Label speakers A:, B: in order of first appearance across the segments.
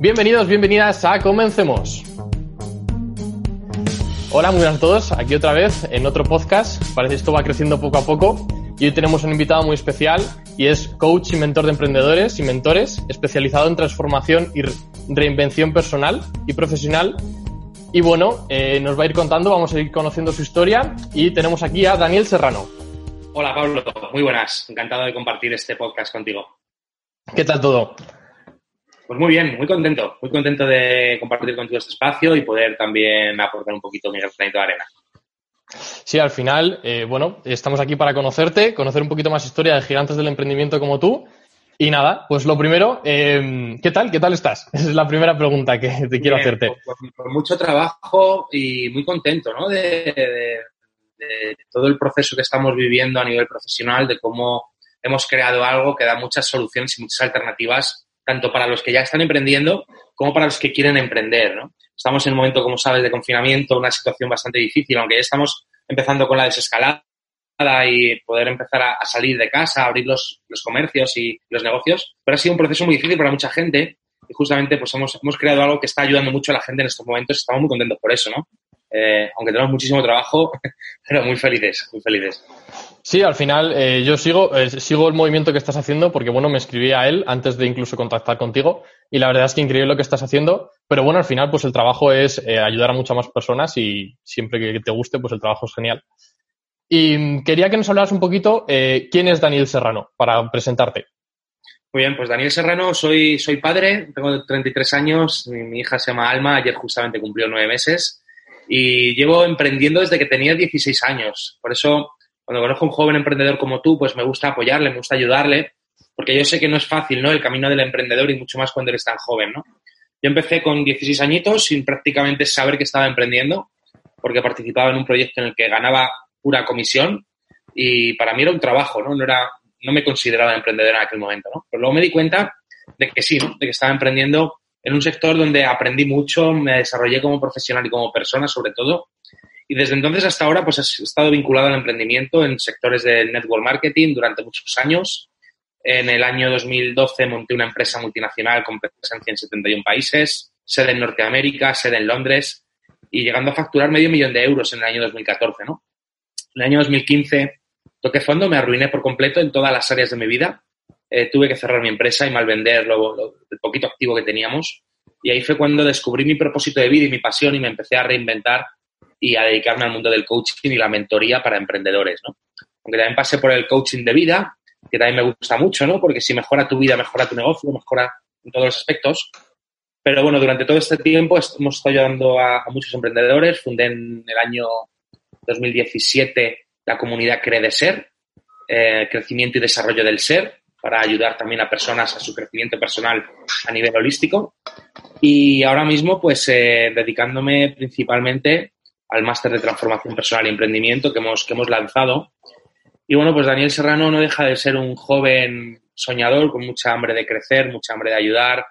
A: Bienvenidos, bienvenidas a Comencemos. Hola, muy buenas a todos. Aquí otra vez en otro podcast. Parece que esto va creciendo poco a poco. Y hoy tenemos un invitado muy especial y es coach y mentor de emprendedores y mentores, especializado en transformación y reinvención personal y profesional. Y bueno, eh, nos va a ir contando, vamos a ir conociendo su historia y tenemos aquí a Daniel Serrano.
B: Hola Pablo, muy buenas. Encantado de compartir este podcast contigo.
A: ¿Qué tal todo?
B: Pues muy bien, muy contento, muy contento de compartir contigo este espacio y poder también aportar un poquito mi granito de arena.
A: Sí, al final, eh, bueno, estamos aquí para conocerte, conocer un poquito más historia de gigantes del emprendimiento como tú. Y nada, pues lo primero, eh, ¿qué tal? ¿Qué tal estás? Esa es la primera pregunta que te quiero hacerte.
B: Por, mucho trabajo y muy contento, ¿no? de, todo el proceso que estamos viviendo a nivel profesional, de cómo hemos creado algo que da muchas soluciones y muchas alternativas tanto para los que ya están emprendiendo como para los que quieren emprender, ¿no? Estamos en un momento, como sabes, de confinamiento, una situación bastante difícil, aunque ya estamos empezando con la desescalada y poder empezar a, salir de casa, a abrir los, los, comercios y los negocios, pero ha sido un proceso muy difícil para mucha gente y justamente pues hemos, hemos creado algo que está ayudando mucho a la gente en estos momentos. Estamos muy contentos por eso, ¿no? Eh, aunque tenemos muchísimo trabajo, pero muy felices, muy felices.
A: Sí, al final eh, yo sigo, eh, sigo el movimiento que estás haciendo porque, bueno, me escribí a él antes de incluso contactar contigo y la verdad es que increíble lo que estás haciendo, pero bueno, al final pues el trabajo es ayudar a muchas más personas y siempre que te guste pues el trabajo es genial. Y quería que nos hablaras un poquito quién es Daniel Serrano para presentarte.
B: Muy bien, pues Daniel Serrano, soy, soy padre, tengo 33 años, mi, mi hija se llama Alma, ayer justamente cumplió nueve meses y llevo emprendiendo desde que tenía 16 años. Por eso, cuando conozco a un joven emprendedor como tú, pues me gusta apoyarle, me gusta ayudarle, porque yo sé que no es fácil, ¿no? El camino del emprendedor y mucho más cuando eres tan joven, ¿no? Yo empecé con 16 añitos sin prácticamente saber que estaba emprendiendo, porque participaba en un proyecto en el que ganaba pura comisión y para mí era un trabajo, ¿no? No, era, no me consideraba emprendedor en aquel momento, ¿no? Pero luego me di cuenta de que sí, ¿no? De que estaba emprendiendo en un sector donde aprendí mucho, me desarrollé como profesional y como persona sobre todo. Y desde entonces hasta ahora pues he estado vinculado al emprendimiento en sectores de network marketing durante muchos años. En el año 2012 monté una empresa multinacional con presencia en 71 países, sede en Norteamérica, sede en Londres y llegando a facturar medio millón de euros en el año 2014, ¿no? En el año 2015 toqué fondo, me arruiné por completo en todas las áreas de mi vida eh, tuve que cerrar mi empresa y mal vender lo, el poquito activo que teníamos. Y ahí fue cuando descubrí mi propósito de vida y mi pasión y me empecé a reinventar y a dedicarme al mundo del coaching y la mentoría para emprendedores, ¿no? Aunque también pasé por el coaching de vida, que también me gusta mucho, ¿no? Porque si mejora tu vida, mejora tu negocio, mejora en todos los aspectos. Pero bueno, durante todo este tiempo hemos estado ayudando a, muchos emprendedores. Fundé en el año 2017 la comunidad Cree de Ser, eh, Crecimiento y Desarrollo del Ser, para ayudar también a personas a su crecimiento personal a nivel holístico. Y ahora mismo, pues, eh, dedicándome principalmente al máster de transformación personal y emprendimiento que hemos, que hemos lanzado. Y bueno, pues Daniel Serrano no deja de ser un joven soñador con mucha hambre de crecer, mucha hambre de ayudar,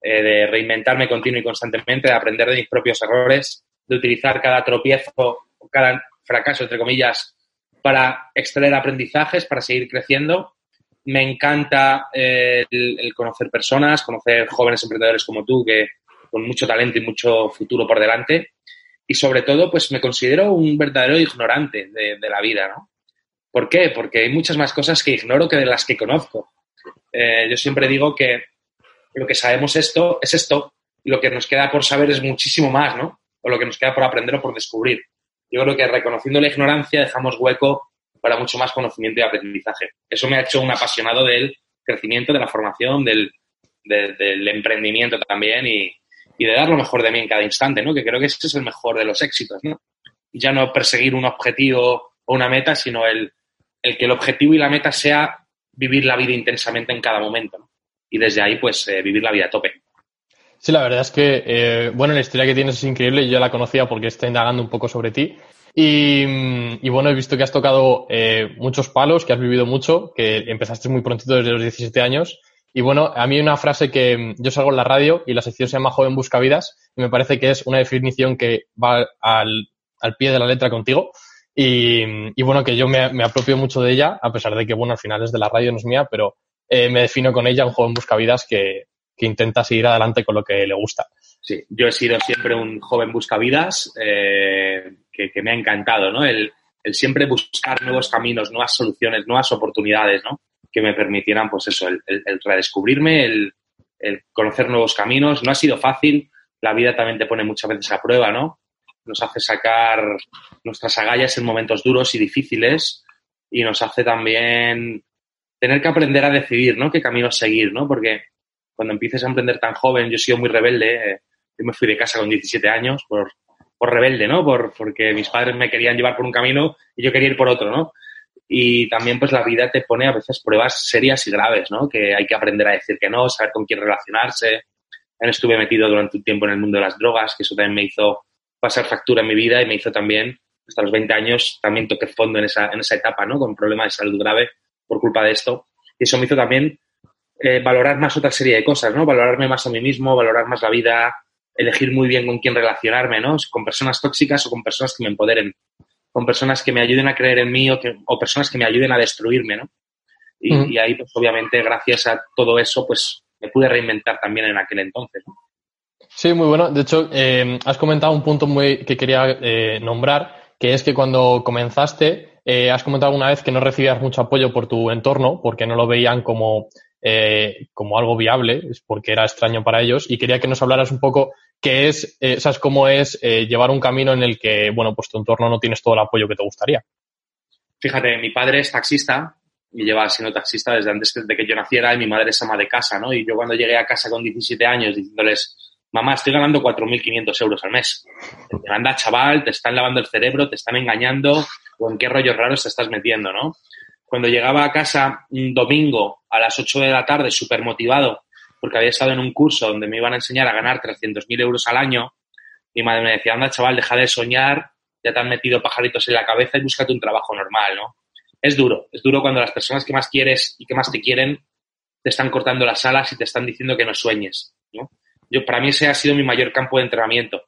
B: eh, de reinventarme continuo y constantemente, de aprender de mis propios errores, de utilizar cada tropiezo cada fracaso, entre comillas, para extraer aprendizajes, para seguir creciendo me encanta eh, el, conocer personas, conocer jóvenes emprendedores como tú, que con mucho talento y mucho futuro por delante. Y sobre todo, pues me considero un verdadero ignorante de, la vida, ¿no? ¿Por qué? Porque hay muchas más cosas que ignoro que de las que conozco. Eh, yo siempre digo que lo que sabemos esto es esto y lo que nos queda por saber es muchísimo más, ¿no? O lo que nos queda por aprender o por descubrir. Yo creo que reconociendo la ignorancia dejamos hueco para mucho más conocimiento y aprendizaje. Eso me ha hecho un apasionado del crecimiento, de la formación, del, del emprendimiento también y, de dar lo mejor de mí en cada instante, ¿no? Que creo que ese es el mejor de los éxitos, ¿no? Ya no perseguir un objetivo o una meta, sino el, el que el objetivo y la meta sea vivir la vida intensamente en cada momento. Y desde ahí, pues, eh, vivir la vida a tope.
A: Sí, la verdad es que, eh, bueno, la historia que tienes es increíble. Yo la conocía porque está indagando un poco sobre ti. Y, bueno, he visto que has tocado eh, muchos palos, que has vivido mucho, que empezaste muy prontito desde los 17 años. Y bueno, a mí hay una frase que mm, yo salgo en la radio y la sección se llama Joven Busca Vidas y me parece que es una definición que va al, al pie de la letra contigo. Y, y bueno, que yo me, me, apropio mucho de ella, a pesar de que, bueno, al final es de la radio, no es mía, pero eh, me defino con ella, un joven buscavidas que, intenta seguir adelante con lo que le gusta.
B: Sí, yo he sido siempre un joven buscavidas eh, que, que, me ha encantado, ¿no? El, el, siempre buscar nuevos caminos, nuevas soluciones, nuevas oportunidades, ¿no? Que me permitieran, pues eso, el, el, el redescubrirme, el, conocer nuevos caminos. No ha sido fácil, la vida también te pone muchas veces a prueba, ¿no? Nos hace sacar nuestras agallas en momentos duros y difíciles y nos hace también tener que aprender a decidir, ¿no? Qué camino seguir, ¿no? Porque cuando empieces a emprender tan joven, yo he sido muy rebelde, eh, yo me fui de casa con 17 años por, por rebelde, ¿no? Por, porque mis padres me querían llevar por un camino y yo quería ir por otro, ¿no? Y también pues la vida te pone a veces pruebas serias y graves, ¿no? Que hay que aprender a decir que no, saber con quién relacionarse. Estuve metido durante un tiempo en el mundo de las drogas, que eso también me hizo pasar factura en mi vida y me hizo también, hasta los 20 años, también toqué fondo en esa, en esa etapa, ¿no? Con problemas de salud grave por culpa de esto. Y eso me hizo también eh, valorar más otra serie de cosas, ¿no? Valorarme más a mí mismo, valorar más la vida, elegir muy bien con quién relacionarme, ¿no? Con personas tóxicas o con personas que me empoderen, con personas que me ayuden a creer en mí o, que, o personas que me ayuden a destruirme, ¿no? Y, uh -huh. y, ahí, pues obviamente, gracias a todo eso, pues me pude reinventar también en aquel entonces, ¿no?
A: Sí, muy bueno. De hecho, eh, has comentado un punto muy que quería eh, nombrar, que es que cuando comenzaste, eh, has comentado alguna vez que no recibías mucho apoyo por tu entorno, porque no lo veían como, eh, como algo viable, porque era extraño para ellos. Y quería que nos hablaras un poco qué es, eh, sabes cómo es eh, llevar un camino en el que, bueno, pues tu entorno no tienes todo el apoyo que te gustaría.
B: Fíjate, mi padre es taxista y lleva siendo taxista desde antes de que yo naciera y mi madre es ama de casa, ¿no? Y yo cuando llegué a casa con 17 años diciéndoles, mamá, estoy ganando 4.500 euros al mes. Te anda, chaval, te están lavando el cerebro, te están engañando, o en qué rollos raros te estás metiendo, ¿no? Cuando llegaba a casa un domingo a las 8 de la tarde, súper motivado, porque había estado en un curso donde me iban a enseñar a ganar 300.000 euros al año, mi madre me decía, anda, chaval, deja de soñar, ya te han metido pajaritos en la cabeza y búscate un trabajo normal, ¿no? Es duro, es duro cuando las personas que más quieres y que más te quieren te están cortando las alas y te están diciendo que no sueñes, ¿no? Yo, para mí ese ha sido mi mayor campo de entrenamiento,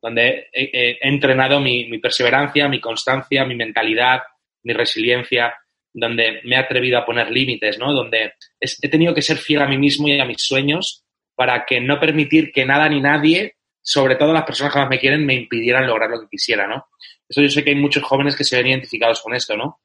B: donde he, entrenado mi, perseverancia, mi constancia, mi mentalidad, mi resiliencia, donde me he atrevido a poner límites, ¿no? Donde he tenido que ser fiel a mí mismo y a mis sueños para que no permitir que nada ni nadie, sobre todo las personas que más me quieren, me impidieran lograr lo que quisiera, ¿no? Eso yo sé que hay muchos jóvenes que se ven identificados con esto, ¿no?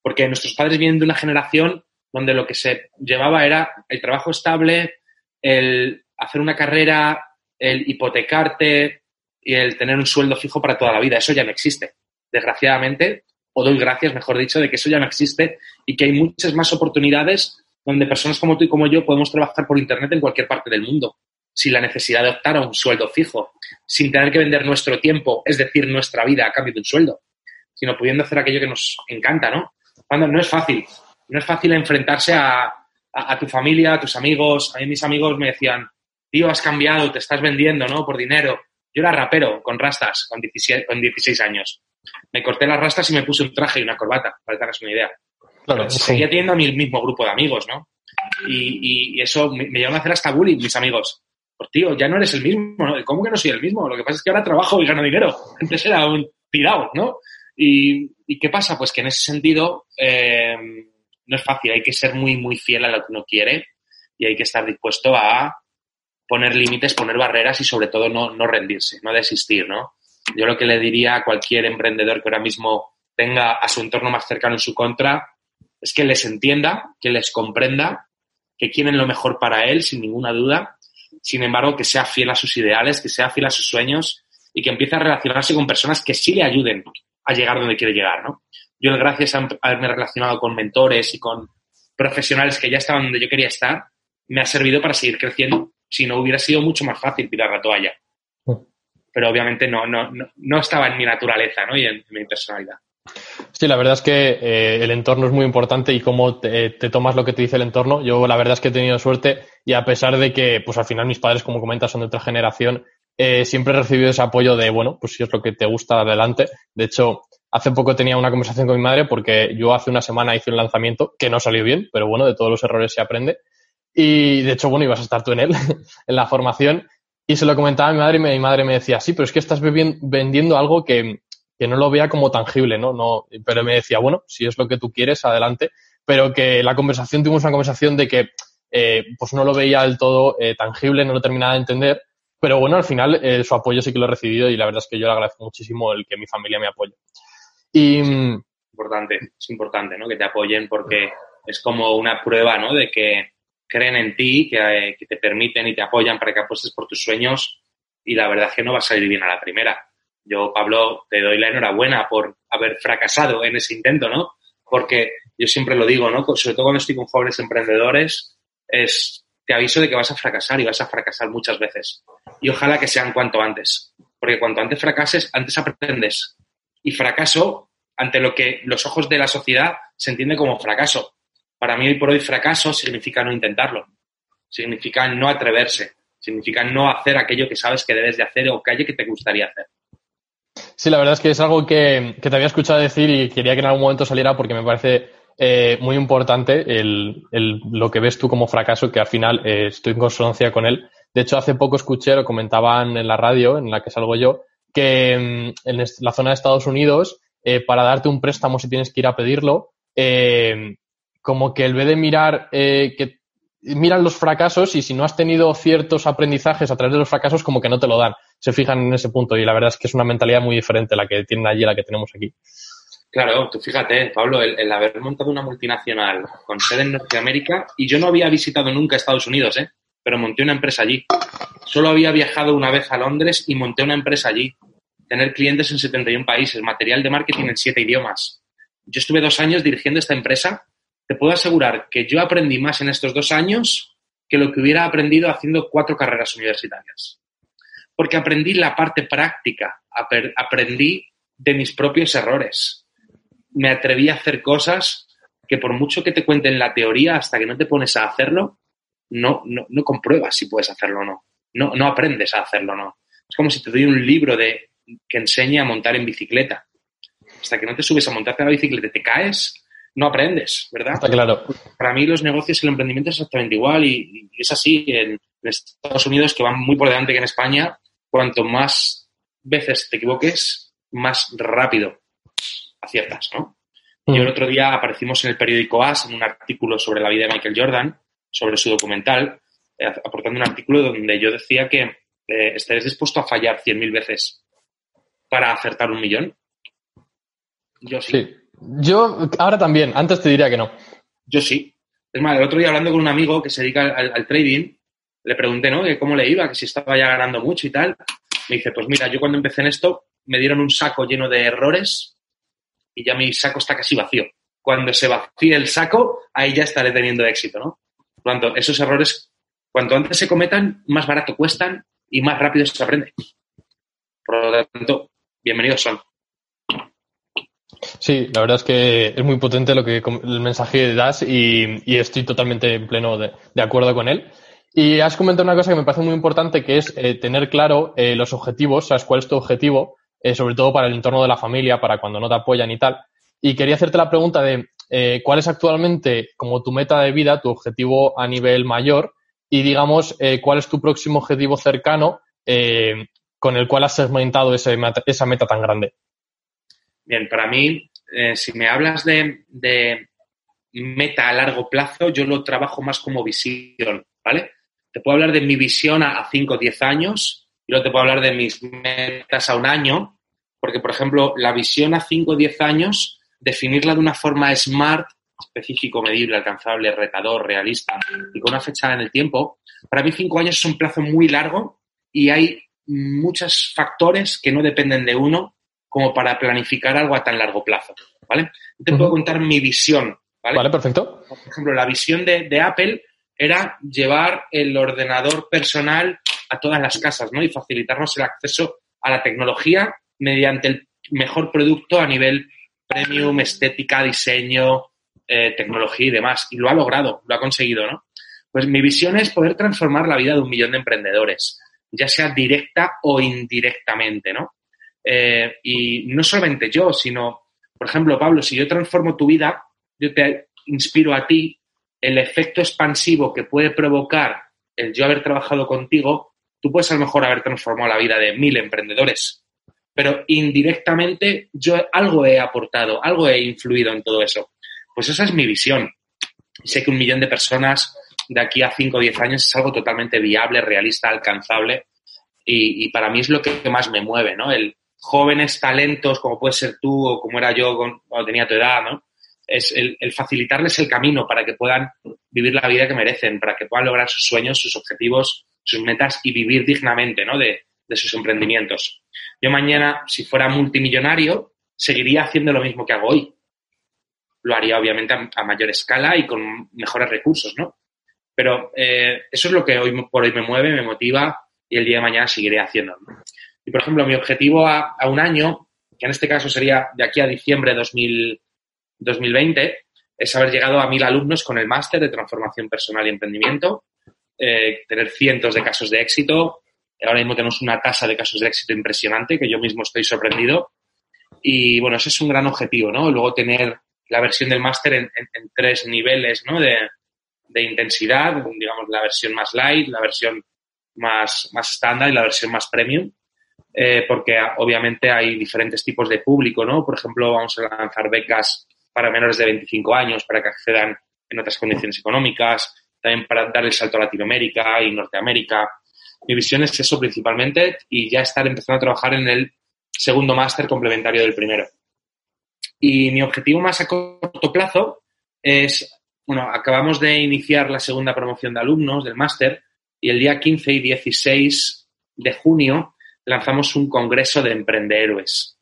B: Porque nuestros padres vienen de una generación donde lo que se llevaba era el trabajo estable, el hacer una carrera, el hipotecarte y el tener un sueldo fijo para toda la vida. Eso ya no existe. Desgraciadamente, o doy gracias, mejor dicho, de que eso ya no existe y que hay muchas más oportunidades donde personas como tú y como yo podemos trabajar por Internet en cualquier parte del mundo, sin la necesidad de optar a un sueldo fijo, sin tener que vender nuestro tiempo, es decir, nuestra vida a cambio de un sueldo, sino pudiendo hacer aquello que nos encanta, ¿no? Cuando no es fácil, no es fácil enfrentarse a, a, tu familia, a tus amigos. A mí mis amigos me decían, tío, has cambiado, te estás vendiendo, ¿no? Por dinero. Yo era rapero con rastas con 16, con 16 años. Me corté las rastas y me puse un traje y una corbata, para que te hagas una idea. Claro, sí. Seguía teniendo a mi mismo grupo de amigos, ¿no? Y, y, y eso me, me llevó a hacer hasta bullying, mis amigos. Pues tío, ya no eres el mismo, ¿no? ¿Cómo que no soy el mismo? Lo que pasa es que ahora trabajo y gano dinero. Antes era un tirado, ¿no? Y, y qué pasa? Pues que en ese sentido eh, no es fácil, hay que ser muy, muy fiel a lo que uno quiere y hay que estar dispuesto a poner límites, poner barreras y sobre todo no, no rendirse, no desistir, ¿no? Yo lo que le diría a cualquier emprendedor que ahora mismo tenga a su entorno más cercano en su contra es que les entienda, que les comprenda, que quieren lo mejor para él, sin ninguna duda. Sin embargo, que sea fiel a sus ideales, que sea fiel a sus sueños y que empiece a relacionarse con personas que sí le ayuden a llegar donde quiere llegar, ¿no? Yo, gracias a haberme relacionado con mentores y con profesionales que ya estaban donde yo quería estar, me ha servido para seguir creciendo. Si no, hubiera sido mucho más fácil tirar la toalla pero obviamente no, no, no, estaba en mi naturaleza ¿no? y en, mi personalidad.
A: Sí, la verdad es que eh, el entorno es muy importante y cómo te, te, tomas lo que te dice el entorno. Yo la verdad es que he tenido suerte y a pesar de que, pues al final mis padres, como comentas, son de otra generación, eh, siempre he recibido ese apoyo de, bueno, pues si es lo que te gusta, adelante. De hecho, hace poco tenía una conversación con mi madre porque yo hace una semana hice un lanzamiento que no salió bien, pero bueno, de todos los errores se aprende. Y de hecho, bueno, ibas a estar tú en él, en la formación. Y se lo comentaba a mi madre y mi madre me decía, sí, pero es que estás vendiendo algo que, que no lo vea como tangible, ¿no? no Pero me decía, bueno, si es lo que tú quieres, adelante. Pero que la conversación, tuvimos una conversación de que eh, pues no lo veía del todo eh, tangible, no lo terminaba de entender. Pero bueno, al final eh, su apoyo sí que lo he recibido y la verdad es que yo le agradezco muchísimo el que mi familia me apoye.
B: Y, mm, importante, es importante, ¿no? Que te apoyen porque es como una prueba, ¿no? De que creen en ti, que, que te permiten y te apoyan para que apuestes por tus sueños y la verdad es que no va a salir bien a la primera. Yo, Pablo, te doy la enhorabuena por haber fracasado en ese intento, ¿no? Porque yo siempre lo digo, ¿no? Sobre todo cuando estoy con jóvenes emprendedores, es, te aviso de que vas a fracasar y vas a fracasar muchas veces. Y ojalá que sean cuanto antes. Porque cuanto antes fracases, antes aprendes. Y fracaso, ante lo que los ojos de la sociedad se entiende como fracaso. Para mí hoy por hoy fracaso significa no intentarlo. Significa no atreverse. Significa no hacer aquello que sabes que debes de hacer o aquello que te gustaría hacer.
A: Sí, la verdad es que es algo que, te había escuchado decir y quería que en algún momento saliera porque me parece eh, muy importante el, lo que ves tú como fracaso, que al final eh, estoy en consonancia con él. De hecho, hace poco escuché, lo comentaban en la radio en la que salgo yo, que mm, en la zona de Estados Unidos, eh, para darte un préstamo si tienes que ir a pedirlo, como que el vez de mirar que miran los fracasos y si no has tenido ciertos aprendizajes a través de los fracasos, como que no te lo dan. Se fijan en ese punto y la verdad es que es una mentalidad muy diferente la que tienen allí la que tenemos aquí.
B: Claro, tú fíjate, Pablo, el, haber montado una multinacional con sede en Norteamérica y yo no había visitado nunca Estados Unidos, ¿eh? pero monté una empresa allí. Solo había viajado una vez a Londres y monté una empresa allí. Tener clientes en 71 países, material de marketing en 7 idiomas. Yo estuve dos años dirigiendo esta empresa te puedo asegurar que yo aprendí más en estos dos años que lo que hubiera aprendido haciendo cuatro carreras universitarias. Porque aprendí la parte práctica, aprendí de mis propios errores. Me atreví a hacer cosas que por mucho que te cuenten la teoría, hasta que no te pones a hacerlo, no, no, no compruebas si puedes hacerlo o no. no. No aprendes a hacerlo o no. Es como si te doy un libro de, que enseña a montar en bicicleta. Hasta que no te subes a montarte a la bicicleta te caes, no aprendes, ¿verdad?
A: Está claro.
B: Para mí los negocios y el emprendimiento es exactamente igual y, es así en, Estados Unidos que van muy por delante que en España. Cuanto más veces te equivoques, más rápido aciertas, ¿no? Yo el mm. otro día aparecimos en el periódico AS en un artículo sobre la vida de Michael Jordan, sobre su documental, eh, aportando un artículo donde yo decía que eh, estarías dispuesto a fallar 100.000 veces para acertar un millón.
A: Yo sí. Yo ahora también, antes te diría que no.
B: Yo sí. Es más, el otro día hablando con un amigo que se dedica al, trading, le pregunté, ¿no? Que cómo le iba, que si estaba ya ganando mucho y tal. Me dice, pues mira, yo cuando empecé en esto me dieron un saco lleno de errores y ya mi saco está casi vacío. Cuando se vacíe el saco, ahí ya estaré teniendo éxito, ¿no? Por lo tanto, esos errores, cuanto antes se cometan, más barato cuestan y más rápido se aprende. Por lo tanto, bienvenidos son.
A: Sí, la verdad es que es muy potente lo que el mensaje das y, estoy totalmente en pleno de, acuerdo con él. Y has comentado una cosa que me parece muy importante, que es eh, tener claro eh, los objetivos, sabes cuál es tu objetivo, eh, sobre todo para el entorno de la familia, para cuando no te apoyan y tal. Y quería hacerte la pregunta de cuál es actualmente como tu meta de vida, tu objetivo a nivel mayor y digamos cuál es tu próximo objetivo cercano con el cual has segmentado esa meta tan grande.
B: Bien, para mí, eh, si me hablas de, meta a largo plazo, yo lo trabajo más como visión, ¿vale? Te puedo hablar de mi visión a 5 o 10 años y luego te puedo hablar de mis metas a un año, porque, por ejemplo, la visión a 5 o 10 años, definirla de una forma smart, específico, medible, alcanzable, retador, realista y con una fecha en el tiempo, para mí 5 años es un plazo muy largo y hay muchos factores que no dependen de uno como para planificar algo a tan largo plazo, ¿vale? Te puedo contar mi visión, ¿vale?
A: Vale, perfecto.
B: Por ejemplo, la visión de, Apple era llevar el ordenador personal a todas las casas, ¿no? Y facilitarnos el acceso a la tecnología mediante el mejor producto a nivel premium, estética, diseño, eh, tecnología y demás. Y lo ha logrado, lo ha conseguido, ¿no? Pues mi visión es poder transformar la vida de un millón de emprendedores, ya sea directa o indirectamente, ¿no? Eh, y no solamente yo, sino, por ejemplo, Pablo, si yo transformo tu vida, yo te inspiro a ti, el efecto expansivo que puede provocar el yo haber trabajado contigo, tú puedes a lo mejor haber transformado la vida de mil emprendedores, pero indirectamente yo algo he aportado, algo he influido en todo eso. Pues esa es mi visión. Sé que un millón de personas de aquí a 5 o 10 años es algo totalmente viable, realista, alcanzable y, para mí es lo que más me mueve, ¿no? El jóvenes talentos como puede ser tú o como era yo cuando tenía tu edad, ¿no? Es el, facilitarles el camino para que puedan vivir la vida que merecen, para que puedan lograr sus sueños, sus objetivos, sus metas y vivir dignamente, ¿no? De, de sus emprendimientos. Yo mañana, si fuera multimillonario, seguiría haciendo lo mismo que hago hoy. Lo haría obviamente a, mayor escala y con mejores recursos, ¿no? Pero eh, eso es lo que hoy por hoy me mueve, me motiva y el día de mañana seguiré haciendo. Y, por ejemplo, mi objetivo a, un año, que en este caso sería de aquí a diciembre de 2020, es haber llegado a mil alumnos con el máster de transformación personal y emprendimiento, eh, tener cientos de casos de éxito. Ahora mismo tenemos una tasa de casos de éxito impresionante, que yo mismo estoy sorprendido. Y bueno, ese es un gran objetivo, ¿no? Luego tener la versión del máster en, tres niveles, ¿no? De, de intensidad, digamos, la versión más light, la versión más, más estándar y la versión más premium. Eh, porque obviamente hay diferentes tipos de público, ¿no? Por ejemplo, vamos a lanzar becas para menores de 25 años para que accedan en otras condiciones económicas, también para dar el salto a Latinoamérica y Norteamérica. Mi visión es eso principalmente y ya estar empezando a trabajar en el segundo máster complementario del primero. Y mi objetivo más a corto plazo es, bueno, acabamos de iniciar la segunda promoción de alumnos del máster y el día 15 y 16 de junio lanzamos un congreso de emprendehéroes.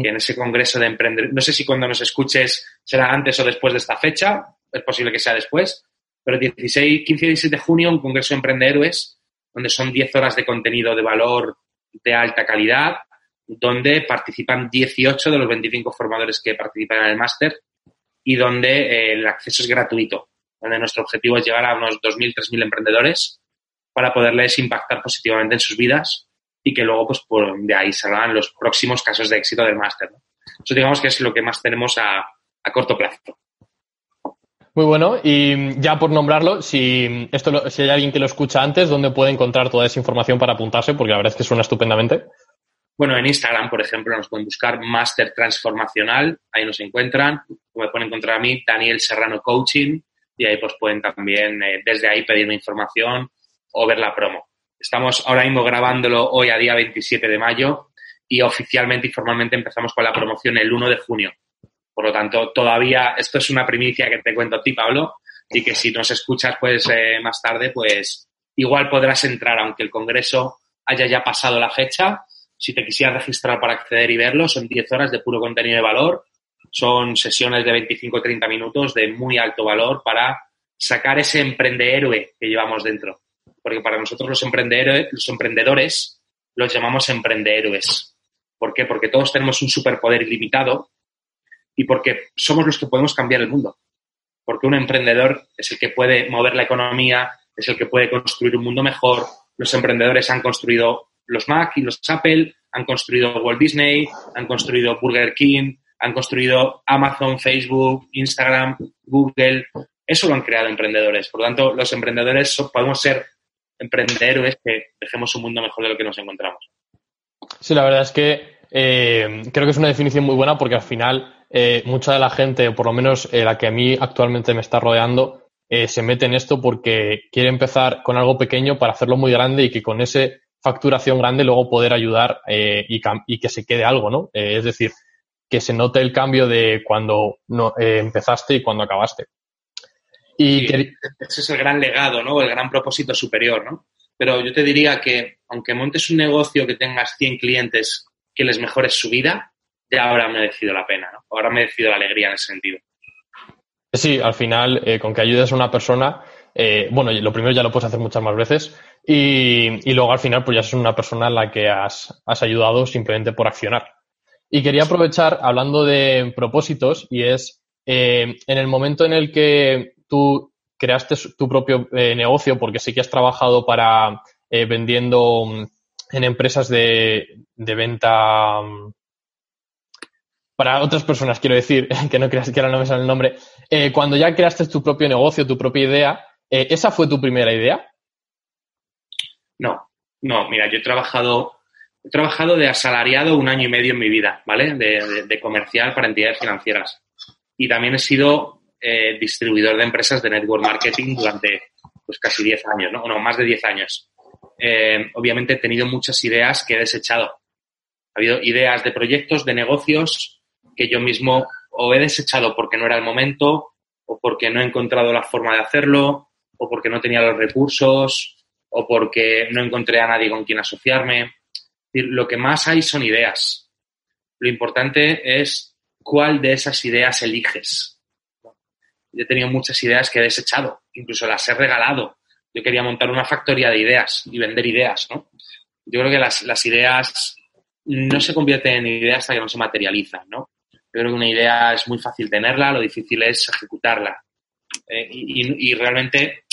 B: Que en ese congreso de emprender, no sé si cuando nos escuches será antes o después de esta fecha, es posible que sea después, pero 16, 15 y 16 de junio un congreso de emprendehéroes donde son 10 horas de contenido de valor de alta calidad, donde participan 18 de los 25 formadores que participan en el máster y donde eh, el acceso es gratuito, donde nuestro objetivo es llegar a unos 2.000, 3.000 emprendedores para poderles impactar positivamente en sus vidas y que luego pues por de ahí salgan los próximos casos de éxito del máster. Eso digamos que es lo que más tenemos a, a corto plazo.
A: Muy bueno, y ya por nombrarlo, si esto si hay alguien que lo escucha antes, ¿dónde puede encontrar toda esa información para apuntarse? Porque la verdad es que suena estupendamente.
B: Bueno, en Instagram, por ejemplo, nos pueden buscar Máster Transformacional, ahí nos encuentran, me pueden encontrar a mí, Daniel Serrano Coaching, y ahí pues pueden también eh, desde ahí pedirme información o ver la promo. Estamos ahora mismo grabándolo hoy a día 27 de mayo y oficialmente y formalmente empezamos con la promoción el 1 de junio. Por lo tanto, todavía esto es una primicia que te cuento a ti, Pablo, y que si nos escuchas pues eh, más tarde, pues igual podrás entrar, aunque el congreso haya ya pasado la fecha. Si te quisieras registrar para acceder y verlo, son 10 horas de puro contenido de valor. Son sesiones de 25 o 30 minutos de muy alto valor para sacar ese héroe que llevamos dentro porque para nosotros los emprendedores, los emprendedores los llamamos emprendehéroes. ¿Por qué? Porque todos tenemos un superpoder ilimitado y porque somos los que podemos cambiar el mundo. Porque un emprendedor es el que puede mover la economía, es el que puede construir un mundo mejor. Los emprendedores han construido los Mac y los Apple, han construido Walt Disney, han construido Burger King, han construido Amazon, Facebook, Instagram, Google. Eso lo han creado emprendedores. Por lo tanto, los emprendedores podemos ser emprender es que dejemos un mundo mejor de lo que nos encontramos.
A: Sí, la verdad es que eh, creo que es una definición muy buena porque al final eh, mucha de la gente, o por lo menos eh, la que a mí actualmente me está rodeando, se mete en esto porque quiere empezar con algo pequeño para hacerlo muy grande y que con esa facturación grande luego poder ayudar y, y, que se quede algo, ¿no? es decir, que se note el cambio de cuando no, empezaste y cuando acabaste.
B: Y ese es el gran legado, ¿no? El gran propósito superior, ¿no? Pero yo te diría que aunque montes un negocio que tengas 100 clientes que les mejores su vida, ya habrá merecido la pena, ¿no? Habrá merecido la alegría en ese sentido.
A: Sí, al final, eh, con que ayudes a una persona, eh, bueno, lo primero ya lo puedes hacer muchas más veces y, luego al final pues ya es una persona a la que has, ayudado simplemente por accionar. Y quería aprovechar hablando de propósitos y es eh, en el momento en el que tú creaste tu propio eh, negocio porque sí que has trabajado para eh, vendiendo mm, en empresas de, venta mm, para otras personas, quiero decir, que no creas que ahora no me sale el nombre. Eh, cuando ya creaste tu propio negocio, tu propia idea, ¿esa fue tu primera idea?
B: No, no, mira, yo he trabajado, he trabajado de asalariado un año y medio en mi vida, ¿vale? de comercial para entidades financieras. Y también he sido eh, distribuidor de empresas de network marketing durante pues casi 10 años, ¿no? No, más de 10 años. Eh, obviamente he tenido muchas ideas que he desechado. Ha habido ideas de proyectos, de negocios que yo mismo o he desechado porque no era el momento, o porque no he encontrado la forma de hacerlo, o porque no tenía los recursos, o porque no encontré a nadie con quien asociarme. Lo que más hay son ideas. Lo importante es cuál de esas ideas eliges. Yo he tenido muchas ideas que he desechado, incluso las he regalado. Yo quería montar una factoría de ideas y vender ideas, ¿no? Yo creo que las, ideas no se convierten en ideas hasta que no se materializan, ¿no? Yo creo que una idea es muy fácil tenerla, lo difícil es ejecutarla. Eh, y, realmente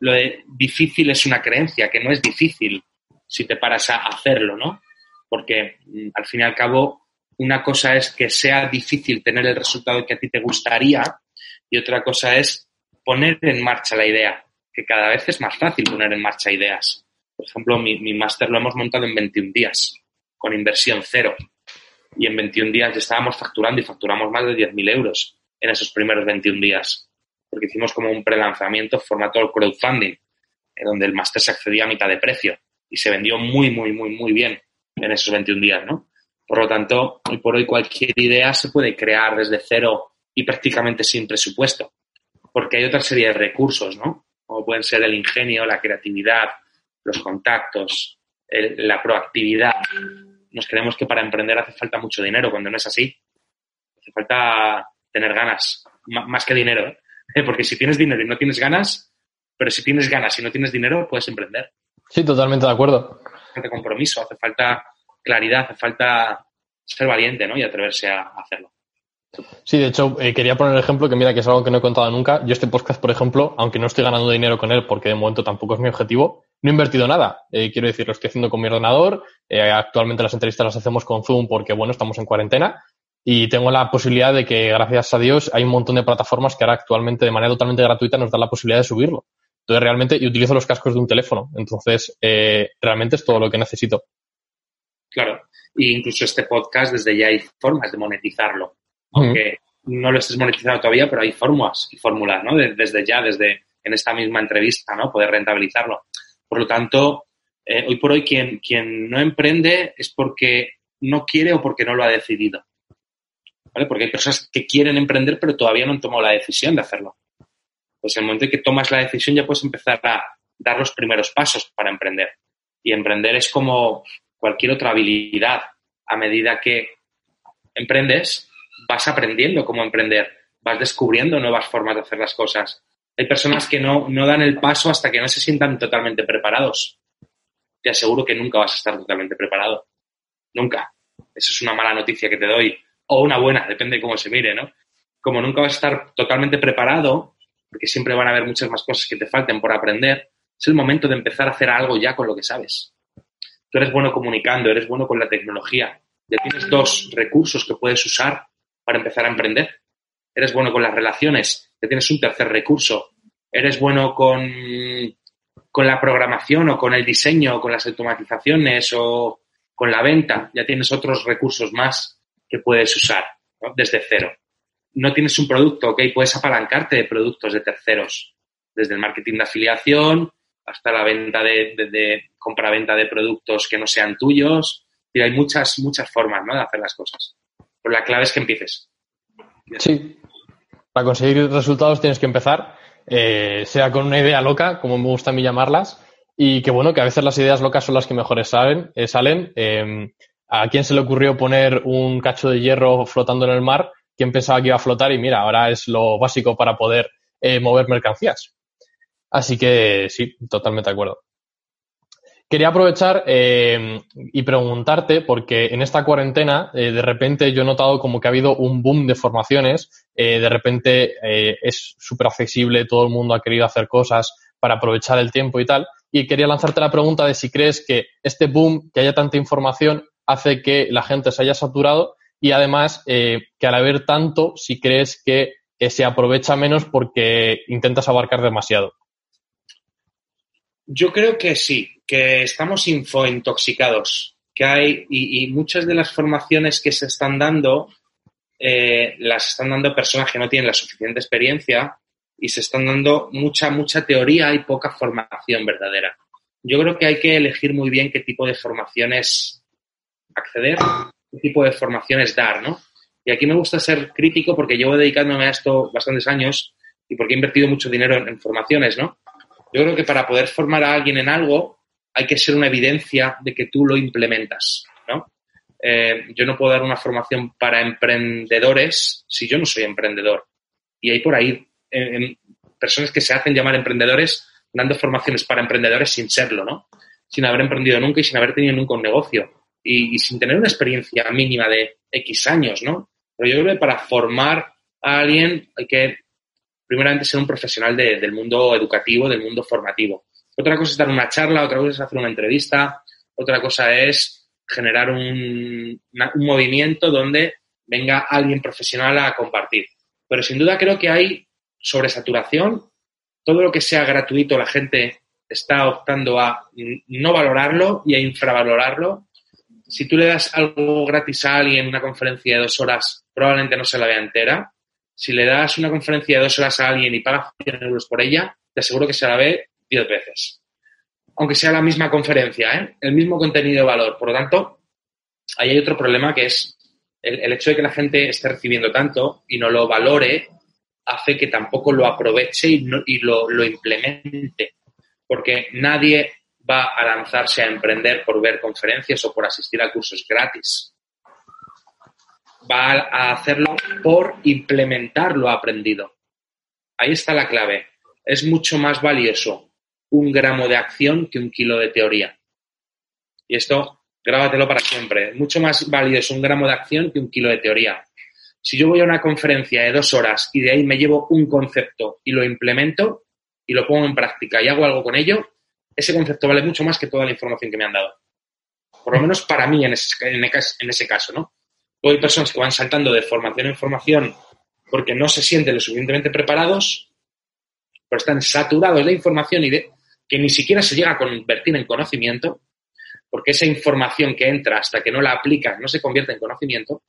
B: lo difícil es una creencia, que no es difícil si te paras a hacerlo, ¿no? Porque mm, al fin y al cabo, una cosa es que sea difícil tener el resultado que a ti te gustaría y otra cosa es poner en marcha la idea, que cada vez es más fácil poner en marcha ideas. Por ejemplo, mi, mi máster lo hemos montado en 21 días, con inversión cero y en 21 días ya estábamos facturando y facturamos más de 10.000 euros en esos primeros 21 días, porque hicimos como un prelanzamiento formato crowdfunding, en donde el máster se accedía a mitad de precio y se vendió muy, muy, muy, muy bien en esos 21 días, ¿no? Por lo tanto, hoy por hoy cualquier idea se puede crear desde cero y prácticamente sin presupuesto, porque hay otra serie de recursos, ¿no? Como pueden ser el ingenio, la creatividad, los contactos, la proactividad, nos creemos que para emprender hace falta mucho dinero, cuando no es así. Hace falta tener ganas, más que dinero. ¿eh? Porque si tienes dinero y no tienes ganas, pero si tienes ganas y no tienes dinero, puedes emprender.
A: Sí, totalmente de acuerdo.
B: Hace falta compromiso, hace falta claridad, hace falta ser valiente ¿no? y atreverse a hacerlo.
A: Sí, de hecho, eh, quería poner el ejemplo que mira que es algo que no he contado nunca. Yo este podcast, por ejemplo, aunque no estoy ganando dinero con él porque de momento tampoco es mi objetivo, no he invertido nada. Eh, quiero decir, lo estoy haciendo con mi ordenador. Eh, actualmente las entrevistas las hacemos con Zoom porque, bueno, estamos en cuarentena. Y tengo la posibilidad de que, gracias a Dios, hay un montón de plataformas que ahora actualmente, de manera totalmente gratuita, nos dan la posibilidad de subirlo. Entonces, realmente, y utilizo los cascos de un teléfono. Entonces, realmente es todo lo que necesito.
B: Claro. Y incluso este podcast, desde ya hay formas de monetizarlo. Aunque no lo estés monetizando todavía, pero hay formas y fórmulas, ¿no? Desde ya, desde en esta misma entrevista, ¿no? Poder rentabilizarlo. Por lo tanto, eh, hoy por hoy quien, quien no emprende es porque no quiere o porque no lo ha decidido. ¿Vale? Porque hay personas que quieren emprender pero todavía no han tomado la decisión de hacerlo. Pues en el momento en que tomas la decisión ya puedes empezar a dar los primeros pasos para emprender. Y emprender es como cualquier otra habilidad. A medida que emprendes, vas aprendiendo cómo emprender, vas descubriendo nuevas formas de hacer las cosas, hay personas que no, no dan el paso hasta que no se sientan totalmente preparados. Te aseguro que nunca vas a estar totalmente preparado. Nunca. Eso es una mala noticia que te doy. O una buena, depende de cómo se mire, ¿no? Como nunca vas a estar totalmente preparado, porque siempre van a haber muchas más cosas que te falten por aprender, es el momento de empezar a hacer algo ya con lo que sabes. Tú eres bueno comunicando, eres bueno con la tecnología. Ya tienes dos recursos que puedes usar para empezar a emprender. Eres bueno con las relaciones, ya tienes un tercer recurso. Eres bueno con, con la programación o con el diseño o con las automatizaciones o con la venta. Ya tienes otros recursos más que puedes usar desde cero. No tienes un producto, ¿ok? Puedes apalancarte de productos de terceros, desde el marketing de afiliación hasta la venta de, de, compra-venta de productos que no sean tuyos. Y hay muchas, muchas formas ¿no? de hacer las cosas. Pero la clave es que empieces.
A: Sí, para conseguir resultados tienes que empezar, eh, sea con una idea loca, como me gusta a mí llamarlas, y que bueno, que a veces las ideas locas son las que mejores salen. Eh, salen. Em, ¿A quién se le ocurrió poner un cacho de hierro flotando en el mar? ¿Quién pensaba que iba a flotar? Y mira, ahora es lo básico para poder eh, mover mercancías. Así que sí, totalmente de acuerdo. Quería aprovechar eh, y preguntarte, porque en esta cuarentena, eh, de repente yo he notado como que ha habido un boom de formaciones, eh, de repente es súper accesible, todo el mundo ha querido hacer cosas para aprovechar el tiempo y tal, y quería lanzarte la pregunta de si crees que este boom, que haya tanta información, hace que la gente se haya saturado y además que al haber tanto, si crees que se aprovecha menos porque intentas abarcar demasiado.
B: Yo creo que sí, que estamos infointoxicados, que hay, y, muchas de las formaciones que se están dando, eh, las están dando personas que no tienen la suficiente experiencia y se están dando mucha, mucha teoría y poca formación verdadera. Yo creo que hay que elegir muy bien qué tipo de formaciones acceder, qué tipo de formaciones dar, ¿no? Y aquí me gusta ser crítico porque llevo dedicándome a esto bastantes años y porque he invertido mucho dinero en, formaciones, ¿no? Yo creo que para poder formar a alguien en algo hay que ser una evidencia de que tú lo implementas, ¿no? Eh, yo no puedo dar una formación para emprendedores si yo no soy emprendedor. Y hay por ahí personas que se hacen llamar emprendedores dando formaciones para emprendedores sin serlo, ¿no? Sin haber emprendido nunca y sin haber tenido nunca un negocio. Y, sin tener una experiencia mínima de X años, ¿no? Pero yo creo que para formar a alguien hay que, primeramente, ser un profesional del mundo educativo, del mundo formativo. Otra cosa es dar una charla, otra cosa es hacer una entrevista, otra cosa es generar un, un movimiento donde venga alguien profesional a compartir. Pero sin duda creo que hay sobresaturación, todo lo que sea gratuito la gente está optando a no valorarlo y a infravalorarlo. Si tú le das algo gratis a alguien, una conferencia de dos horas, probablemente no se la vea entera. Si le das una conferencia de dos horas a alguien y pagas 100 euros por ella, te aseguro que se la ve 10 veces. Aunque sea la misma conferencia, ¿eh? el mismo contenido de valor. Por lo tanto, ahí hay otro problema que es el, el hecho de que la gente esté recibiendo tanto y no lo valore hace que tampoco lo aproveche y, lo, implemente, porque nadie va a lanzarse a emprender por ver conferencias o por asistir a cursos gratis. Va a hacerlo por implementar lo aprendido. Ahí está la clave. Es mucho más valioso un gramo de acción que un kilo de teoría. Y esto, grábatelo para siempre. Mucho más valioso un gramo de acción que un kilo de teoría. Si yo voy a una conferencia de dos horas y de ahí me llevo un concepto y lo implemento y lo pongo en práctica y hago algo con ello, ese concepto vale mucho más que toda la información que me han dado. Por lo menos para mí en ese, en ese caso, ¿no? Hay personas que van saltando de formación en formación porque no se sienten lo suficientemente preparados, pero están saturados de información y de que ni siquiera se llega a convertir en conocimiento, porque esa información que entra hasta que no la aplicas no se convierte en conocimiento,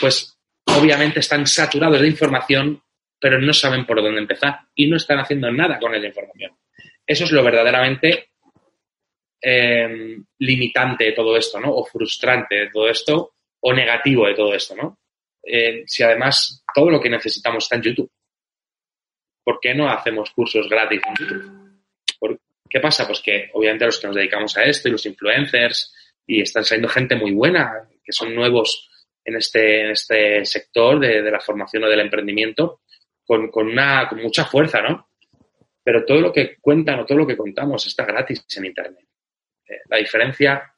B: pues obviamente están saturados de información, pero no saben por dónde empezar y no están haciendo nada con esa información. Eso es lo verdaderamente em, limitante de todo esto, ¿no? O frustrante de todo esto, o negativo de todo esto, ¿no? Eh, si además todo lo que necesitamos está en YouTube, ¿por qué no hacemos cursos gratis en YouTube? ¿Qué pasa? Pues que obviamente los que nos dedicamos a esto y los influencers y están saliendo gente muy buena, que son nuevos en este, en este sector de, la formación o del emprendimiento con, una, con mucha fuerza, ¿no? Pero todo lo que cuentan o todo lo que contamos está gratis en Internet. Eh, la diferencia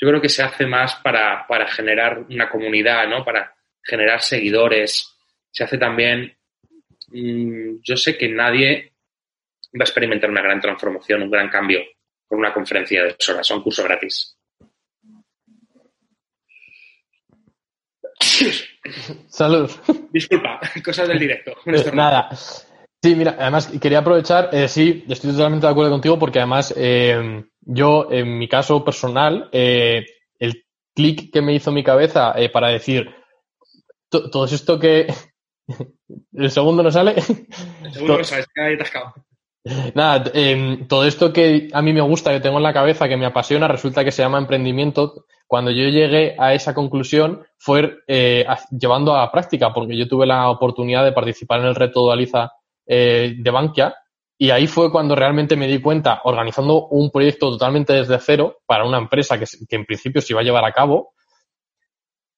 B: yo creo que se hace más para, generar una comunidad, ¿no? Para generar seguidores. Se hace también, mm, yo sé que nadie va a experimentar una gran transformación, un gran cambio con una conferencia de dos horas, un curso gratis.
A: Salud.
B: Disculpa, cosas del directo.
A: Eh, nada. Sí, mira, además quería aprovechar, eh, sí, estoy totalmente de acuerdo contigo porque además eh, yo, en mi caso personal, el clic que me hizo mi cabeza para decir todo esto que... ¿El segundo no sale?
B: El segundo no sale, que atascado.
A: Nada, todo esto que a mí me gusta, que tengo en la cabeza, que me apasiona, resulta que se llama emprendimiento cuando yo llegué a esa conclusión fue eh, llevando a la práctica, porque yo tuve la oportunidad de participar en el reto Dualiza eh, de Bankia y ahí fue cuando realmente me di cuenta, organizando un proyecto totalmente desde cero para una empresa que, en principio se iba a llevar a cabo,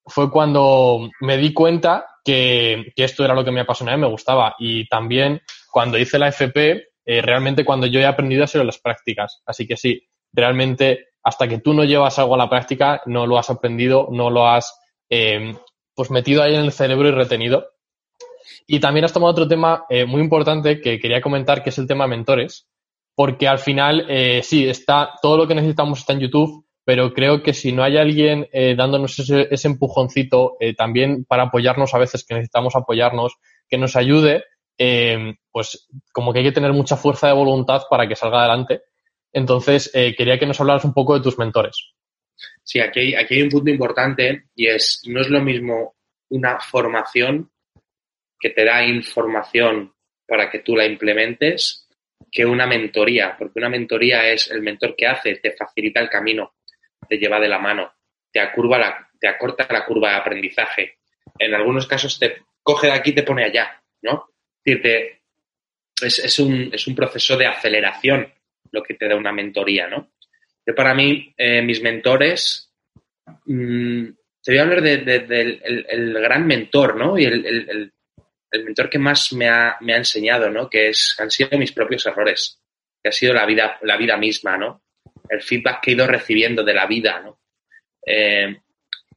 A: fue cuando me di cuenta que, esto era lo que me apasionaba y me gustaba. Y también cuando hice la FP, eh, realmente cuando yo he aprendido a hacer las prácticas. Así que sí, realmente hasta que tú no llevas algo a la práctica, no lo has aprendido, no lo has eh, pues metido ahí en el cerebro y retenido. Y también has tomado otro tema eh, muy importante que quería comentar, que es el tema mentores, porque al final, eh, sí, está, todo lo que necesitamos está en YouTube, pero creo que si no hay alguien dándonos ese, ese empujoncito, también para apoyarnos a veces que necesitamos apoyarnos, que nos ayude, pues como que hay que tener mucha fuerza de voluntad para que salga adelante. Entonces, eh, quería que nos hablaras un poco de tus mentores.
B: Sí, aquí aquí hay un punto importante y es, no es lo mismo una formación que te da información para que tú la implementes que una mentoría, porque una mentoría es el mentor que hace, te facilita el camino, te lleva de la mano, te, te acorta la curva de aprendizaje. En algunos casos te coge de aquí y te pone allá, ¿no? Es, es, un, es un proceso de aceleración lo que te da una mentoría, ¿no? Yo para mí, eh, mis mentores, mmm, te voy a hablar del de, el, gran mentor, ¿no? Y el, el mentor que más me ha, me ha enseñado, ¿no? Que es, han sido mis propios errores, que ha sido la vida, la vida misma, ¿no? El feedback que he ido recibiendo de la vida, ¿no? Eh,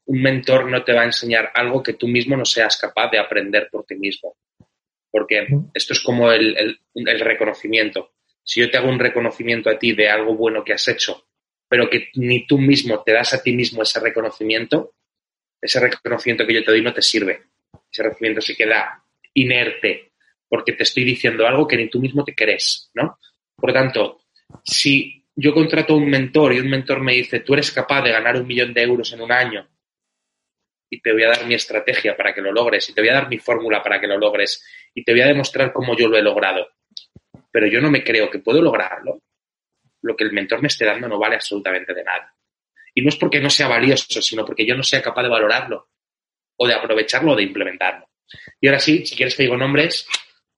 B: un mentor no te va a enseñar algo que tú mismo no seas capaz de aprender por ti mismo. Porque esto es como el, el, el reconocimiento. Si yo te hago un reconocimiento a ti de algo bueno que has hecho, pero que ni tú mismo te das a ti mismo ese reconocimiento, ese reconocimiento que yo te doy no te sirve. Ese reconocimiento se queda inerte, porque te estoy diciendo algo que ni tú mismo te crees, ¿no? Por lo tanto, si yo contrato a un mentor y un mentor me dice, tú eres capaz de ganar un millón de euros en un año y te voy a dar mi estrategia para que lo logres y te voy a dar mi fórmula para que lo logres y te voy a demostrar cómo yo lo he logrado, pero yo no me creo que puedo lograrlo, lo que el mentor me esté dando no vale absolutamente de nada. Y no es porque no sea valioso, sino porque yo no sea capaz de valorarlo o de aprovecharlo o de implementarlo. Y ahora sí, si quieres te digo nombres,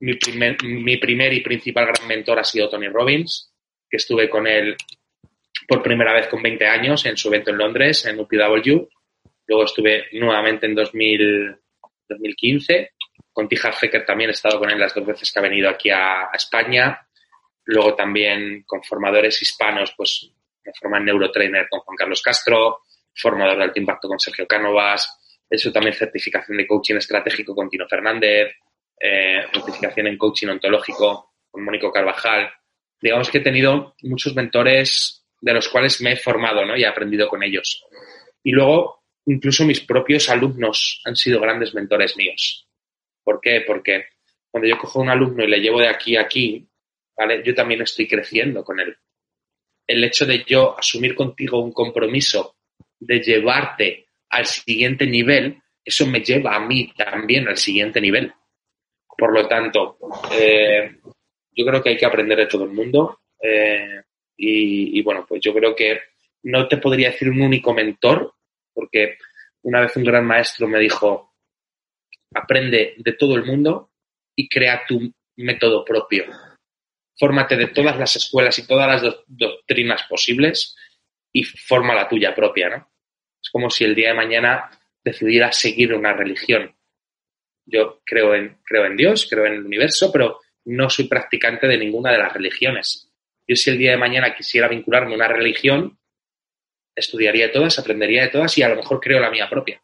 B: mi primer, mi primer y principal gran mentor ha sido Tony Robbins, que estuve con él por primera vez con 20 años en su evento en Londres, en UPW. Luego estuve nuevamente en 2000, 2015. Con Tijar Fecker también he estado con él las dos veces que ha venido aquí a, a España. Luego también con formadores hispanos, pues me formé en Neurotrainer con Juan Carlos Castro, formador de alto impacto con Sergio Cánovas, he hecho también certificación de coaching estratégico con Tino Fernández, eh, certificación en coaching ontológico con Mónico Carvajal. Digamos que he tenido muchos mentores de los cuales me he formado ¿no? y he aprendido con ellos. Y luego, incluso mis propios alumnos han sido grandes mentores míos. ¿Por qué? Porque cuando yo cojo a un alumno y le llevo de aquí a aquí, ¿vale? Yo también estoy creciendo con él. El hecho de yo asumir contigo un compromiso de llevarte al siguiente nivel, eso me lleva a mí también al siguiente nivel. Por lo tanto, eh, yo creo que hay que aprender de todo el mundo eh, y, bueno, pues yo creo que no te podría decir un único mentor, porque una vez un gran maestro me dijo, aprende de todo el mundo y crea tu método propio. Fórmate de todas las escuelas y todas las do doctrinas posibles y forma la tuya propia, ¿no? Es como si el día de mañana decidiera seguir una religión. Yo creo en, creo en Dios, creo en el universo, pero no soy practicante de ninguna de las religiones. Yo si el día de mañana quisiera vincularme a una religión, estudiaría de todas, aprendería de todas y a lo mejor creo la mía propia,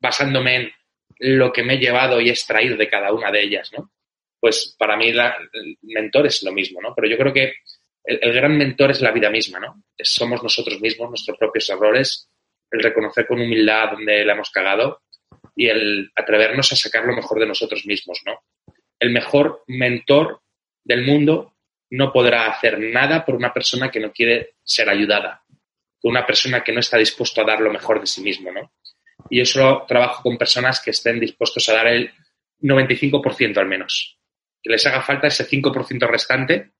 B: basándome en lo que me he llevado y extraído de cada una de ellas, ¿no? Pues para mí la, el mentor es lo mismo, ¿no? Pero yo creo que el, el gran mentor es la vida misma, ¿no? Somos nosotros mismos, nuestros propios errores, el reconocer con humildad dónde la hemos cagado y el atrevernos a sacar lo mejor de nosotros mismos, ¿no? El mejor mentor del mundo no podrá hacer nada por una persona que no quiere ser ayudada, por una persona que no está dispuesto a dar lo mejor de sí mismo, ¿no? Y yo solo trabajo con personas que estén dispuestos a dar el 95% al menos, que les haga falta ese 5% restante,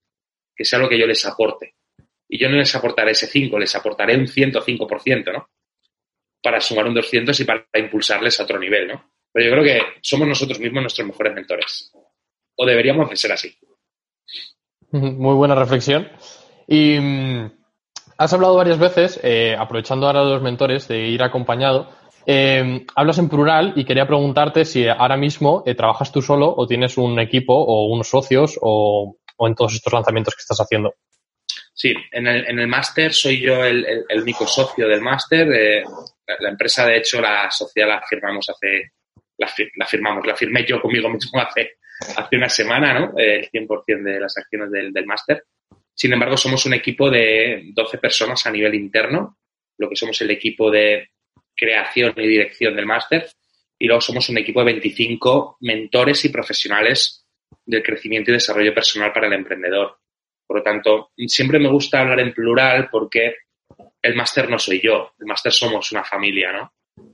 B: que sea lo que yo les aporte. Y yo no les aportaré ese 5, les aportaré un 105%, ¿no? Para sumar un 200 y para impulsarles a otro nivel, ¿no? Pero yo creo que somos nosotros mismos nuestros mejores mentores. O deberíamos de ser así.
A: Muy buena reflexión. Y mmm, has hablado varias veces, eh, aprovechando ahora de los mentores, de ir acompañado. Eh, hablas en plural y quería preguntarte si ahora mismo eh, trabajas tú solo o tienes un equipo o unos socios o, o en todos estos lanzamientos que estás haciendo.
B: Sí, en el, en el máster soy yo el, el, el, único socio del máster. Eh, la, empresa, de hecho, la sociedad la firmamos hace, la, la, firmamos, la firmé yo conmigo mismo hace, hace una semana, ¿no? El 100% de las acciones del, del máster. Sin embargo, somos un equipo de 12 personas a nivel interno, lo que somos el equipo de creación y dirección del máster, y luego somos un equipo de 25 mentores y profesionales del crecimiento y desarrollo personal para el emprendedor. Por lo tanto, siempre me gusta hablar en plural porque el máster no soy yo, el máster somos una familia, ¿no?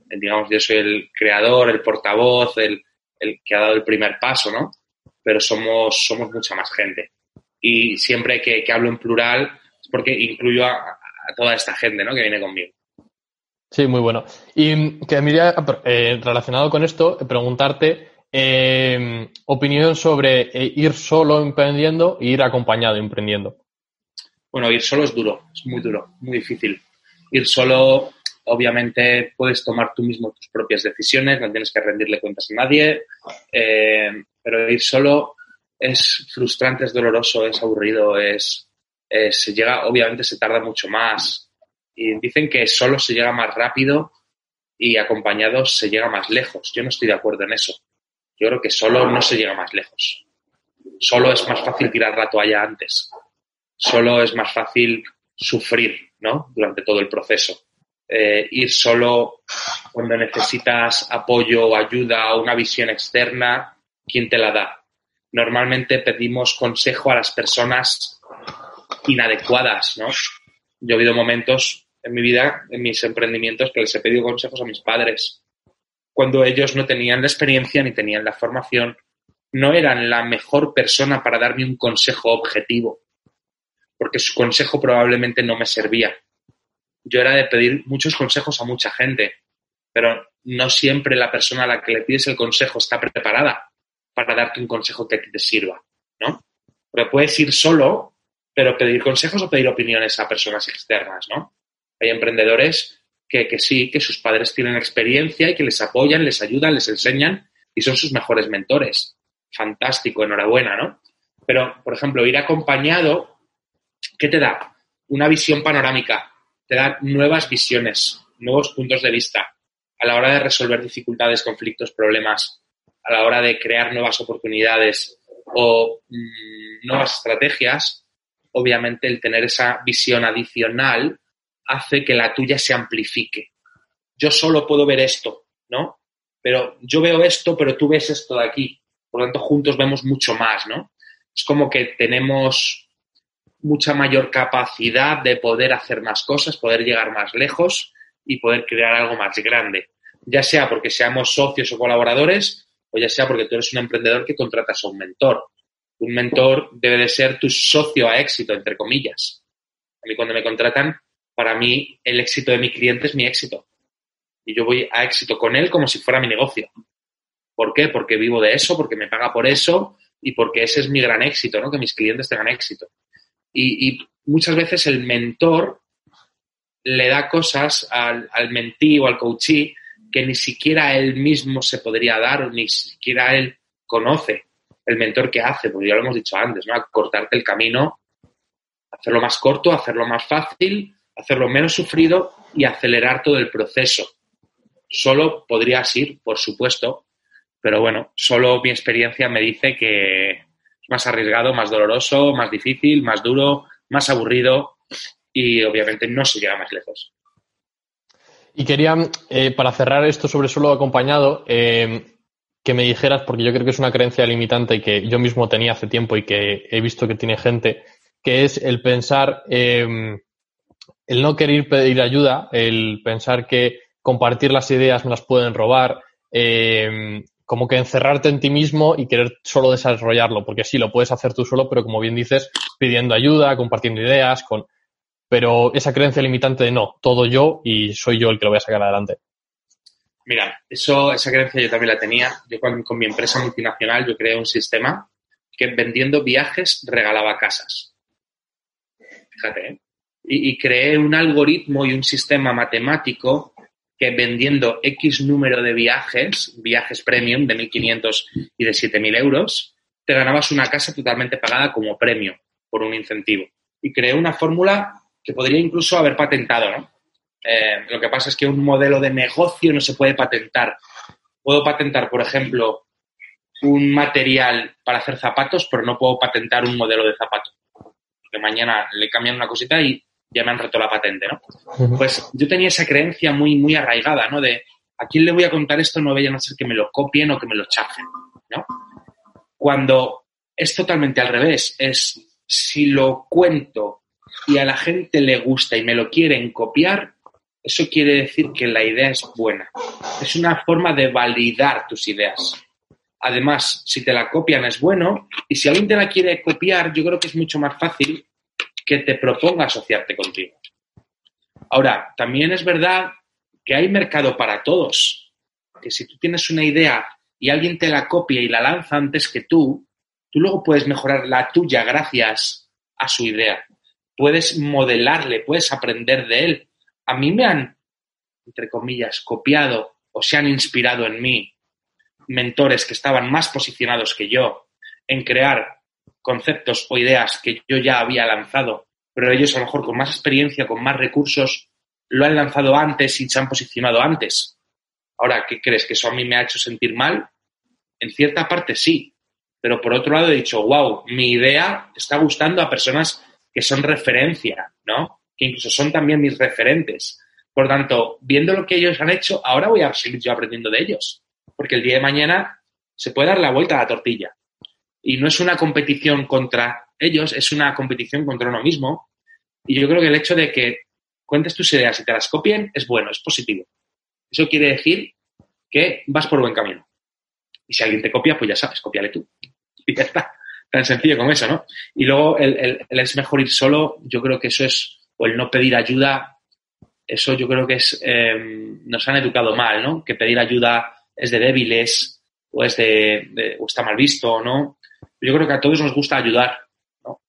B: Digamos, yo soy el creador, el portavoz, el, que ha dado el primer paso, ¿no? pero somos, somos mucha más gente. Y siempre que, hablo en plural es porque incluyo a, toda esta gente ¿no? que viene conmigo.
A: Sí, muy bueno. Y que mira, eh, relacionado con esto, preguntarte eh, opinión sobre eh, ir solo emprendiendo e ir acompañado emprendiendo.
B: Bueno, ir solo es duro, es muy duro, muy difícil. Ir solo, obviamente, puedes tomar tú mismo tus propias decisiones, no tienes que rendirle cuentas a nadie, pero ir solo es frustrante, es doloroso, es aburrido, es, se llega, obviamente se tarda mucho más, y dicen que solo se llega más rápido y acompañado se llega más lejos. Yo no estoy de acuerdo en eso. Yo creo que solo no se llega más lejos. Solo es más fácil tirar la toalla antes. Solo es más fácil sufrir, ¿no? Durante todo el proceso. Eh, ir solo cuando necesitas apoyo o ayuda o una visión externa, ¿quién te la da? Normalmente pedimos consejo a las personas inadecuadas, ¿no? Yo he habido momentos en mi vida, en mis emprendimientos, que les he pedido consejos a mis padres, cuando ellos no tenían la experiencia ni tenían la formación, no eran la mejor persona para darme un consejo objetivo, porque su consejo probablemente no me servía. Yo era de pedir muchos consejos a mucha gente, pero no siempre la persona a la que le pides el consejo está preparada para darte un consejo que te sirva, ¿no? Porque puedes ir solo, pero pedir consejos o pedir opiniones a personas externas, ¿no? Hay emprendedores que, sí, que sus padres tienen experiencia y que les apoyan, les ayudan, les enseñan y son sus mejores mentores. Fantástico, enhorabuena, ¿no? Pero, por ejemplo, ir acompañado, ¿qué te da? Una visión panorámica, te da nuevas visiones, nuevos puntos de vista a la hora de resolver dificultades, conflictos, problemas, a la hora de crear nuevas oportunidades o mm, nuevas estrategias, obviamente el tener esa visión adicional hace que la tuya se amplifique. Yo solo puedo ver esto, ¿no? Pero yo veo esto, pero tú ves esto de aquí. Por lo tanto, juntos vemos mucho más, ¿no? Es como que tenemos mucha mayor capacidad de poder hacer más cosas, poder llegar más lejos y poder crear algo más grande. Ya sea porque seamos socios o colaboradores, o ya sea porque tú eres un emprendedor que contratas a un mentor. Un mentor debe de ser tu socio a éxito, entre comillas. A mí cuando me contratan, para mí el éxito de mi cliente es mi éxito. Y yo voy a éxito con él como si fuera mi negocio. ¿Por qué? Porque vivo de eso, porque me paga por eso y porque ese es mi gran éxito, ¿no? Que mis clientes tengan éxito. Y, muchas veces el mentor le da cosas al, mentí o al coachee que ni siquiera él mismo se podría dar ni siquiera él conoce el mentor que hace, porque ya lo hemos dicho antes, ¿no? cortarte el camino, hacerlo más corto, hacerlo más fácil, hacerlo menos sufrido y acelerar todo el proceso. Solo podrías ir, por supuesto, pero bueno, solo mi experiencia me dice que más arriesgado, más doloroso, más difícil, más duro, más aburrido y obviamente no se llega más lejos.
A: Y quería, eh, para cerrar esto sobre solo acompañado, eh, que me dijeras, porque yo creo que es una creencia limitante que yo mismo tenía hace tiempo y que he visto que tiene gente, que es el pensar eh, el no querer pedir ayuda, el pensar que compartir las ideas me las pueden robar, eh, como que encerrarte en ti mismo y querer solo desarrollarlo, porque sí, lo puedes hacer tú solo, pero como bien dices, pidiendo ayuda, compartiendo ideas, con... pero esa creencia limitante de no, todo yo y soy yo el que lo voy a sacar adelante.
B: Mira, eso, esa creencia yo también la tenía. Yo con, con mi empresa multinacional yo creé un sistema que vendiendo viajes regalaba casas. Fíjate, ¿eh? y, creé un algoritmo y un sistema matemático que vendiendo X número de viajes, viajes premium de 1.500 y de 7.000 euros, te ganabas una casa totalmente pagada como premio por un incentivo. Y creé una fórmula que podría incluso haber patentado, ¿no? Eh, lo que pasa es que un modelo de negocio no se puede patentar. Puedo patentar, por ejemplo, un material para hacer zapatos, pero no puedo patentar un modelo de zapato. Porque mañana le cambian una cosita y ya me han roto la patente, ¿no? Pues yo tenía esa creencia muy, muy arraigada, ¿no? De a quién le voy a contar esto no vayan a ser que me lo copien o que me lo chafen, ¿no? Cuando es totalmente al revés, es si lo cuento y a la gente le gusta y me lo quieren copiar, eso quiere decir que la idea es buena. Es una forma de validar tus ideas. Además, si te la copian es bueno. Y si alguien te la quiere copiar, yo creo que es mucho más fácil que te proponga asociarte contigo. Ahora, también es verdad que hay mercado para todos. Que si tú tienes una idea y alguien te la copia y la lanza antes que tú, tú luego puedes mejorar la tuya gracias a su idea. Puedes modelarle, puedes aprender de él. A mí me han, entre comillas, copiado o se han inspirado en mí mentores que estaban más posicionados que yo en crear conceptos o ideas que yo ya había lanzado, pero ellos a lo mejor con más experiencia, con más recursos, lo han lanzado antes y se han posicionado antes. Ahora, ¿qué crees? ¿Que eso a mí me ha hecho sentir mal? En cierta parte sí, pero por otro lado he dicho, wow, mi idea está gustando a personas que son referencia, ¿no? Que incluso son también mis referentes. Por tanto, viendo lo que ellos han hecho, ahora voy a seguir yo aprendiendo de ellos porque el día de mañana se puede dar la vuelta a la tortilla. Y no es una competición contra ellos, es una competición contra uno mismo. Y yo creo que el hecho de que cuentes tus ideas y te las copien es bueno, es positivo. Eso quiere decir que vas por buen camino. Y si alguien te copia, pues ya sabes, copiale tú. Y ya está. Tan sencillo como eso, ¿no? Y luego el, es mejor ir solo, yo creo que eso es, o el no pedir ayuda, eso yo creo que es, eh, nos han educado mal, ¿no? Que pedir ayuda es de débiles o es de, o está mal visto, ¿no? Yo creo que a todos nos gusta ayudar, ¿no?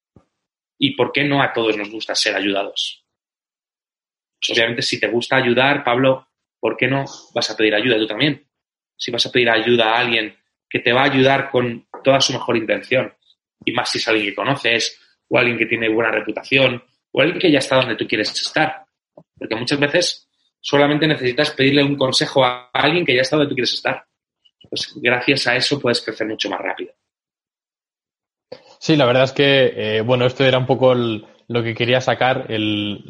B: ¿Y por qué no a todos nos gusta ser ayudados? Pues obviamente si te gusta ayudar, Pablo, ¿por qué no vas a pedir ayuda tú también? Si vas a pedir ayuda a alguien que te va a ayudar con toda su mejor intención, y más si es alguien que conoces, o alguien que tiene buena reputación, o alguien que ya está donde tú quieres estar. Porque muchas veces solamente necesitas pedirle un consejo a alguien que ya está donde tú quieres estar. Pues gracias a eso puedes crecer mucho más rápido.
A: Sí, la verdad es que, eh, bueno, esto era un poco lo que quería sacar, el,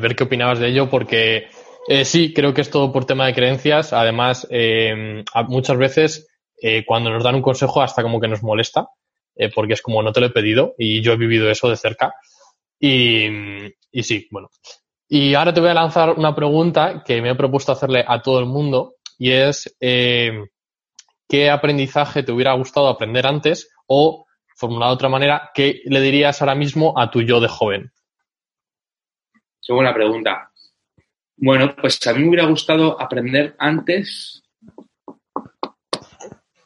A: ver qué opinabas de ello, porque eh, sí, creo que es todo por tema de creencias. Además, eh, muchas veces cuando nos dan un consejo hasta como que nos molesta, porque es como no te lo he pedido y yo he vivido eso de cerca. Y, y sí, bueno, y ahora te voy a lanzar una pregunta que me he propuesto hacerle a todo el mundo y es ¿qué aprendizaje te hubiera gustado aprender antes? O, formulado de otra manera, ¿qué le dirías ahora mismo a tu yo de joven?
B: Qué buena pregunta. Bueno, pues a mí me hubiera gustado aprender antes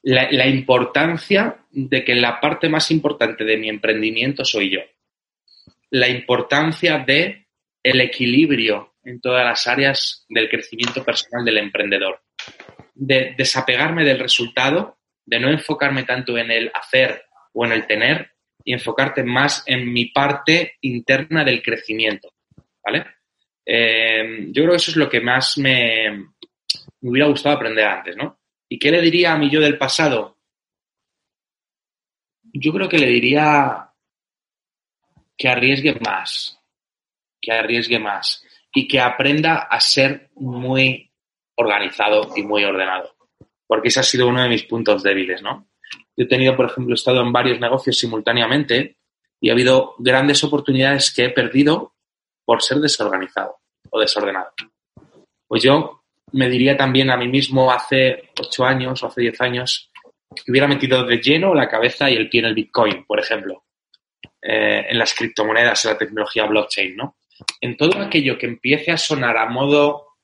B: la, la, importancia de que la parte más importante de mi emprendimiento soy yo. La importancia de el equilibrio en todas las áreas del crecimiento personal del emprendedor. De desapegarme del resultado, de no enfocarme tanto en el hacer o en el tener y enfocarte más en mi parte interna del crecimiento. ¿Vale? Eh, yo creo que eso es lo que más me, hubiera gustado aprender antes, ¿no? ¿Y qué le diría a mi yo del pasado? Yo creo que le diría que arriesgue más, que arriesgue más y que aprenda a ser muy organizado y muy ordenado. Porque ese ha sido uno de mis puntos débiles, ¿no? Yo he tenido, por ejemplo, estado en varios negocios simultáneamente y ha habido grandes oportunidades que he perdido por ser desorganizado o desordenado. Pues yo me diría también a mí mismo hace ocho años o hace diez años que hubiera metido de lleno la cabeza y el pie en el Bitcoin, por ejemplo, eh, en las criptomonedas, en la tecnología blockchain, ¿no? en todo aquello que empiece a sonar a modo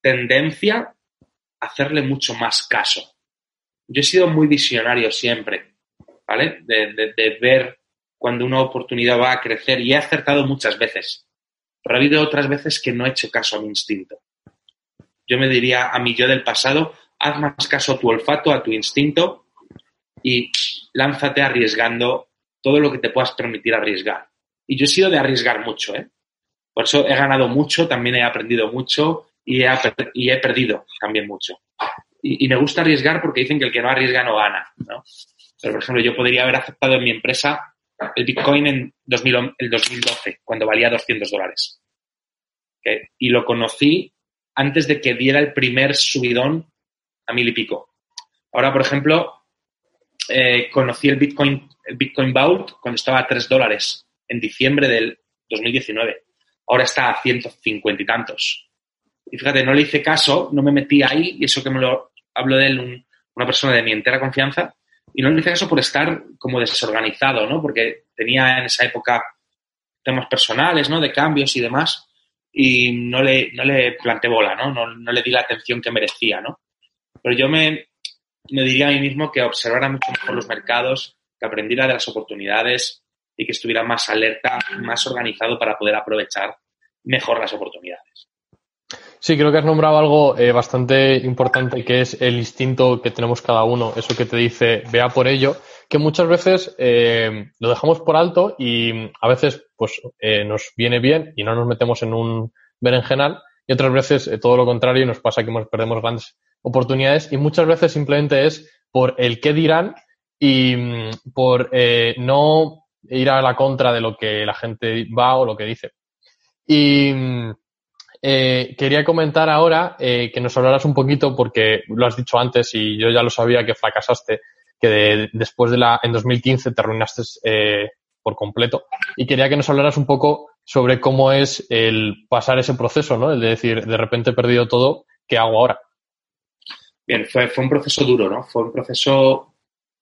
B: tendencia, hacerle mucho más caso. Yo he sido muy visionario siempre, ¿vale? De, ver cuando una oportunidad va a crecer y he acertado muchas veces, pero ha habido otras veces que no he hecho caso a mi instinto. Yo me diría a mi yo del pasado, haz más caso a tu olfato, a tu instinto y lánzate arriesgando todo lo que te puedas permitir arriesgar. Y yo he sido de arriesgar mucho, ¿eh? Por eso he ganado mucho, también he aprendido mucho y he, perdido también mucho. Y, me gusta arriesgar porque dicen que el que no arriesga no gana, ¿no? Pero, por ejemplo, yo podría haber aceptado en mi empresa el Bitcoin en el 2012, cuando valía 200 dólares. Y lo conocí antes de que diera el primer subidón a mil y pico. Ahora, por ejemplo, eh, conocí el Bitcoin, el Bitcoin Vault cuando estaba a 3 dólares en diciembre del 2019 ahora está a 150 y tantos. Y fíjate, no le hice caso, no me metí ahí, y eso que me lo hablo de él, una persona de mi entera confianza, Y no le hice caso por estar como desorganizado, ¿no? Porque tenía en esa época temas personales, ¿no? De cambios y demás. Y no le, no le planté bola, ¿no? ¿no? No le di la atención que merecía, ¿no? Pero yo me, me diría a mí mismo que observara mucho mejor los mercados, que aprendiera de las oportunidades y que estuviera más alerta, más organizado para poder aprovechar mejor las oportunidades.
A: Sí, creo que has nombrado algo eh, bastante importante que es el instinto que tenemos cada uno, eso que te dice vea por ello, que muchas veces eh, lo dejamos por alto y a veces pues eh, nos viene bien y no nos metemos en un berenjenal y otras veces todo lo contrario nos pasa que perdemos grandes oportunidades y muchas veces simplemente es por el qué dirán y mm, por no ir a la contra de lo que la gente va o lo que dice. Y mm, eh, quería comentar ahora eh, que nos hablaras un poquito, porque lo has dicho antes y yo ya lo sabía que fracasaste, que después de la, en 2015 te arruinaste eh, por completo. Y quería que nos hablaras un poco sobre cómo es el pasar ese proceso, ¿no? El de decir, de repente he perdido todo, ¿qué hago ahora?
B: Bien, fue, fue un proceso duro, ¿no? Fue un proceso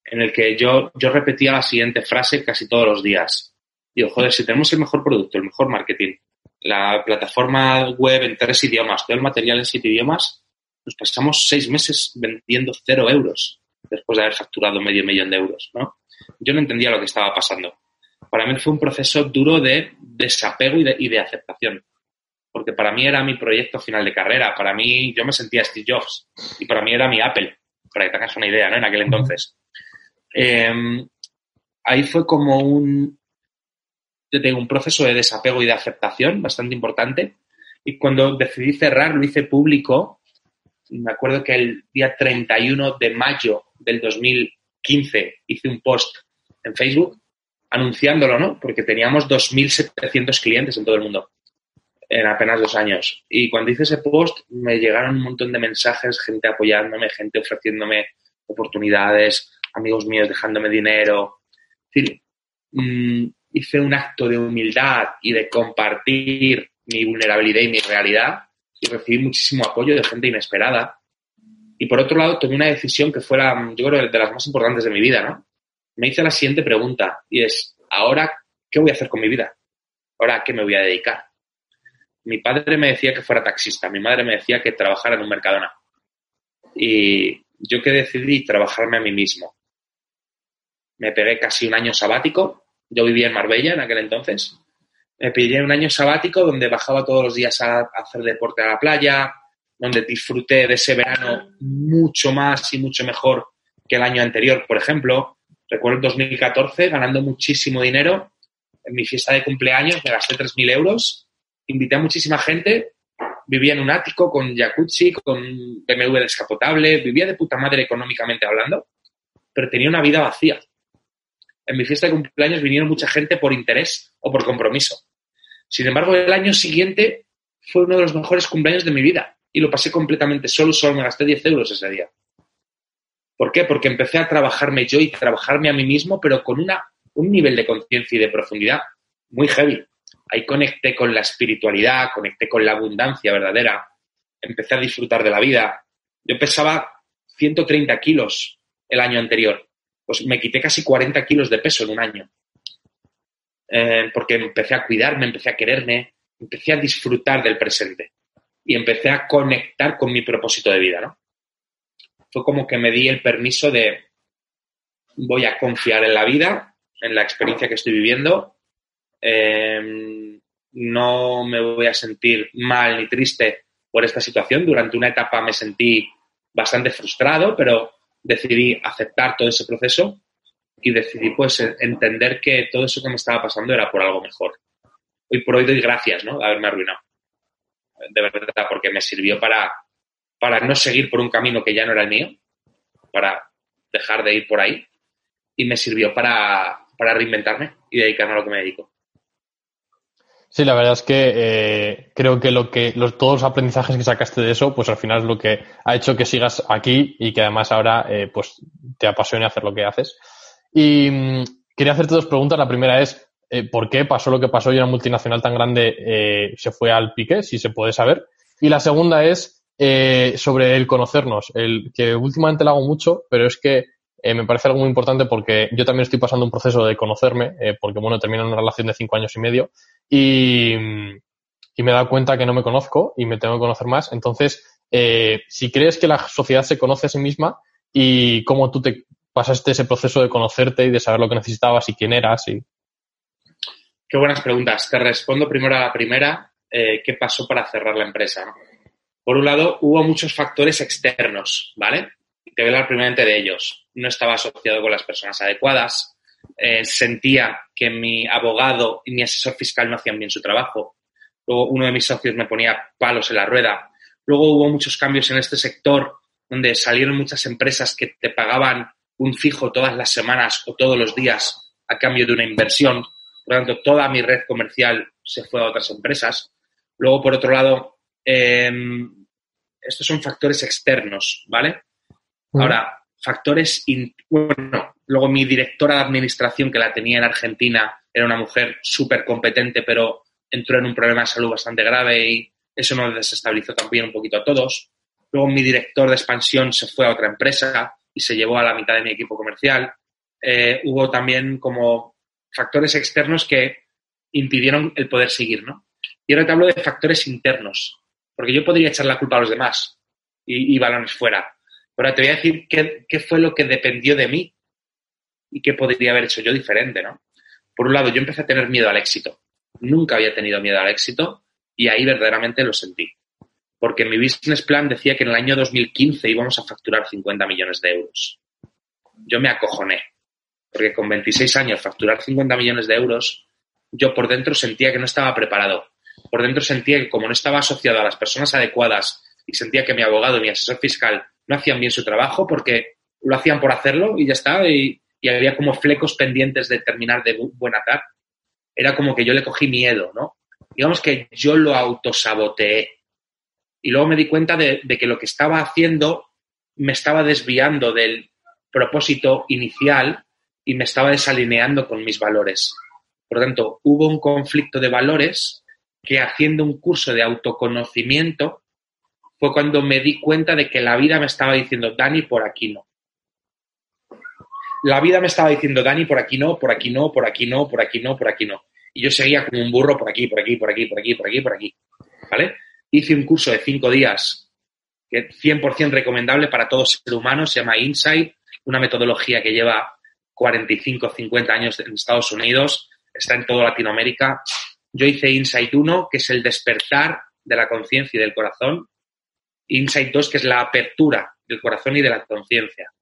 B: en el que yo, yo repetía la siguiente frase casi todos los días. Digo, joder, si tenemos el mejor producto, el mejor marketing, la plataforma web en tres idiomas, todo el material en siete idiomas, nos pasamos seis meses vendiendo cero euros después de haber facturado medio millón de euros, ¿no? Yo no entendía lo que estaba pasando. Para mí fue un proceso duro de desapego y de, y de aceptación. Porque para mí era mi proyecto final de carrera. Para mí, yo me sentía Steve Jobs. Y para mí era mi Apple. Para que tengas una idea, ¿no? En aquel entonces. Em, ahí fue como un, yo tengo un proceso de desapego y de aceptación bastante importante. Y cuando decidí cerrar, lo hice público. Me acuerdo que el día 31 de mayo del 2015 hice un post en Facebook anunciándolo, ¿no? Porque teníamos 2.700 clientes en todo el mundo en apenas dos años. Y cuando hice ese post me llegaron un montón de mensajes, gente apoyándome, gente ofreciéndome oportunidades, amigos míos dejándome dinero. Decir, mm, hice un acto de humildad y de compartir mi vulnerabilidad y mi realidad y recibí muchísimo apoyo de gente inesperada. Y por otro lado, tomé una decisión que fue, la, yo creo, de las más importantes de mi vida, ¿no? Me hice la siguiente pregunta y es, ¿ahora qué voy a hacer con mi vida? ¿Ahora a qué me voy a dedicar? Mi padre me decía que fuera taxista, mi madre me decía que trabajara en un Mercadona. Y yo que decidí trabajarme a mí mismo. Me pegué casi un año sabático yo vivía en Marbella en aquel entonces. Me pillé un año sabático donde bajaba todos los días a, hacer deporte a la playa, donde disfruté de ese verano mucho más y mucho mejor que el año anterior, por ejemplo. Recuerdo el 2014 ganando muchísimo dinero. En mi fiesta de cumpleaños me gasté 3.000 euros. Invité a muchísima gente. Vivía en un ático con jacuzzi, con BMW descapotable. Vivía de puta madre económicamente hablando. Pero tenía una vida vacía en mi fiesta de cumpleaños vinieron mucha gente por interés o por compromiso. Sin embargo, el año siguiente fue uno de los mejores cumpleaños de mi vida y lo pasé completamente solo, solo me gasté 10 euros ese día. ¿Por qué? Porque empecé a trabajarme yo y trabajarme a mí mismo, pero con una, un nivel de conciencia y de profundidad muy heavy. Ahí conecté con la espiritualidad, conecté con la abundancia verdadera, empecé a disfrutar de la vida. Yo pesaba 130 kilos el año anterior pues me quité casi 40 kilos de peso en un año. Eh, porque empecé a cuidarme, empecé a quererme, empecé a disfrutar del presente y empecé a conectar con mi propósito de vida, ¿no? Fue como que me di el permiso de voy a confiar en la vida, en la experiencia que estoy viviendo, em, no me voy a sentir mal ni triste por esta situación. Durante una etapa me sentí bastante frustrado, pero decidí aceptar todo ese proceso y decidí pues entender que todo eso que me estaba pasando era por algo mejor. Hoy por hoy doy gracias, ¿no? De haberme arruinado. De verdad, porque me sirvió para, para no seguir por un camino que ya no era el mío, para dejar de ir por ahí, y me sirvió para, para reinventarme y dedicarme a lo que me dedico.
A: Sí, la verdad es que eh, creo que lo que los, todos los aprendizajes que sacaste de eso, pues al final es lo que ha hecho que sigas aquí y que además ahora eh, pues te apasione hacer lo que haces. Y mm, quería hacerte dos preguntas. La primera es eh, ¿por qué pasó lo que pasó y una multinacional tan grande se fue al pique, si se puede saber? Y la segunda es sobre el conocernos, el que últimamente lo hago mucho, pero es que eh, me parece algo muy importante porque yo también estoy pasando un proceso de conocerme, eh, porque bueno, termino una relación de cinco años y medio y, y me he dado cuenta que no me conozco y me tengo que conocer más. Entonces, eh, si crees que la sociedad se conoce a sí misma y cómo tú te pasaste ese proceso de conocerte y de saber lo que necesitabas y quién eras y...
B: Qué buenas preguntas. Te respondo primero a la primera, ¿qué pasó para cerrar la empresa? Por un lado, hubo muchos factores externos, ¿vale? A hablar primeramente de ellos. No estaba asociado con las personas adecuadas, eh, sentía que mi abogado y mi asesor fiscal no hacían bien su trabajo. Luego uno de mis socios me ponía palos en la rueda. Luego hubo muchos cambios en este sector donde salieron muchas empresas que te pagaban un fijo todas las semanas o todos los días a cambio de una inversión. Por lo tanto, toda mi red comercial se fue a otras empresas. Luego, por otro lado, em, estos son factores externos, ¿vale? Ahora, factores, bueno, luego mi directora de administración que la tenía en Argentina era una mujer súper competente, pero entró en un problema de salud bastante grave y eso nos desestabilizó también un poquito a todos. Luego mi director de expansión se fue a otra empresa y se llevó a la mitad de mi equipo comercial. Eh, hubo también como factores externos que impidieron el poder seguir, ¿no? Y ahora te hablo de factores internos, porque yo podría echar la culpa a los demás y balones fuera. Ahora te voy a decir qué, qué fue lo que dependió de mí y qué podría haber hecho yo diferente, ¿no? Por un lado, yo empecé a tener miedo al éxito. Nunca había tenido miedo al éxito y ahí verdaderamente lo sentí. Porque mi business plan decía que en el año 2015 íbamos a facturar 50 millones de euros. Yo me acojoné, porque con 26 años facturar 50 millones de euros, yo por dentro sentía que no estaba preparado. Por dentro sentía que como no estaba asociado a las personas adecuadas y sentía que mi abogado y mi asesor fiscal no hacían bien su trabajo porque lo hacían por hacerlo y ya está, y, había como flecos pendientes de terminar de buena tarde. Era como que yo le cogí miedo, ¿no? Digamos que yo lo autosaboteé. Y luego me di cuenta de, de que lo que estaba haciendo me estaba desviando del propósito inicial y me estaba desalineando con mis valores. Por lo tanto, hubo un conflicto de valores que haciendo un curso de autoconocimiento fue cuando me di cuenta de que la vida me estaba diciendo, Dani, por aquí no. La vida me estaba diciendo, Dani, por aquí no, por aquí no, por aquí no, por aquí no, por aquí no. Y yo seguía como un burro por aquí, por aquí, por aquí, por aquí, por aquí, por aquí. ¿Vale? Hice un curso de cinco días que 100% recomendable para todo ser humano, se llama Insight, una metodología que lleva 45, 50 años en Estados Unidos, está en toda Latinoamérica. Yo hice Insight 1, que es el despertar de la conciencia y del corazón. Insight 2, que es la apertura del corazón y de la conciencia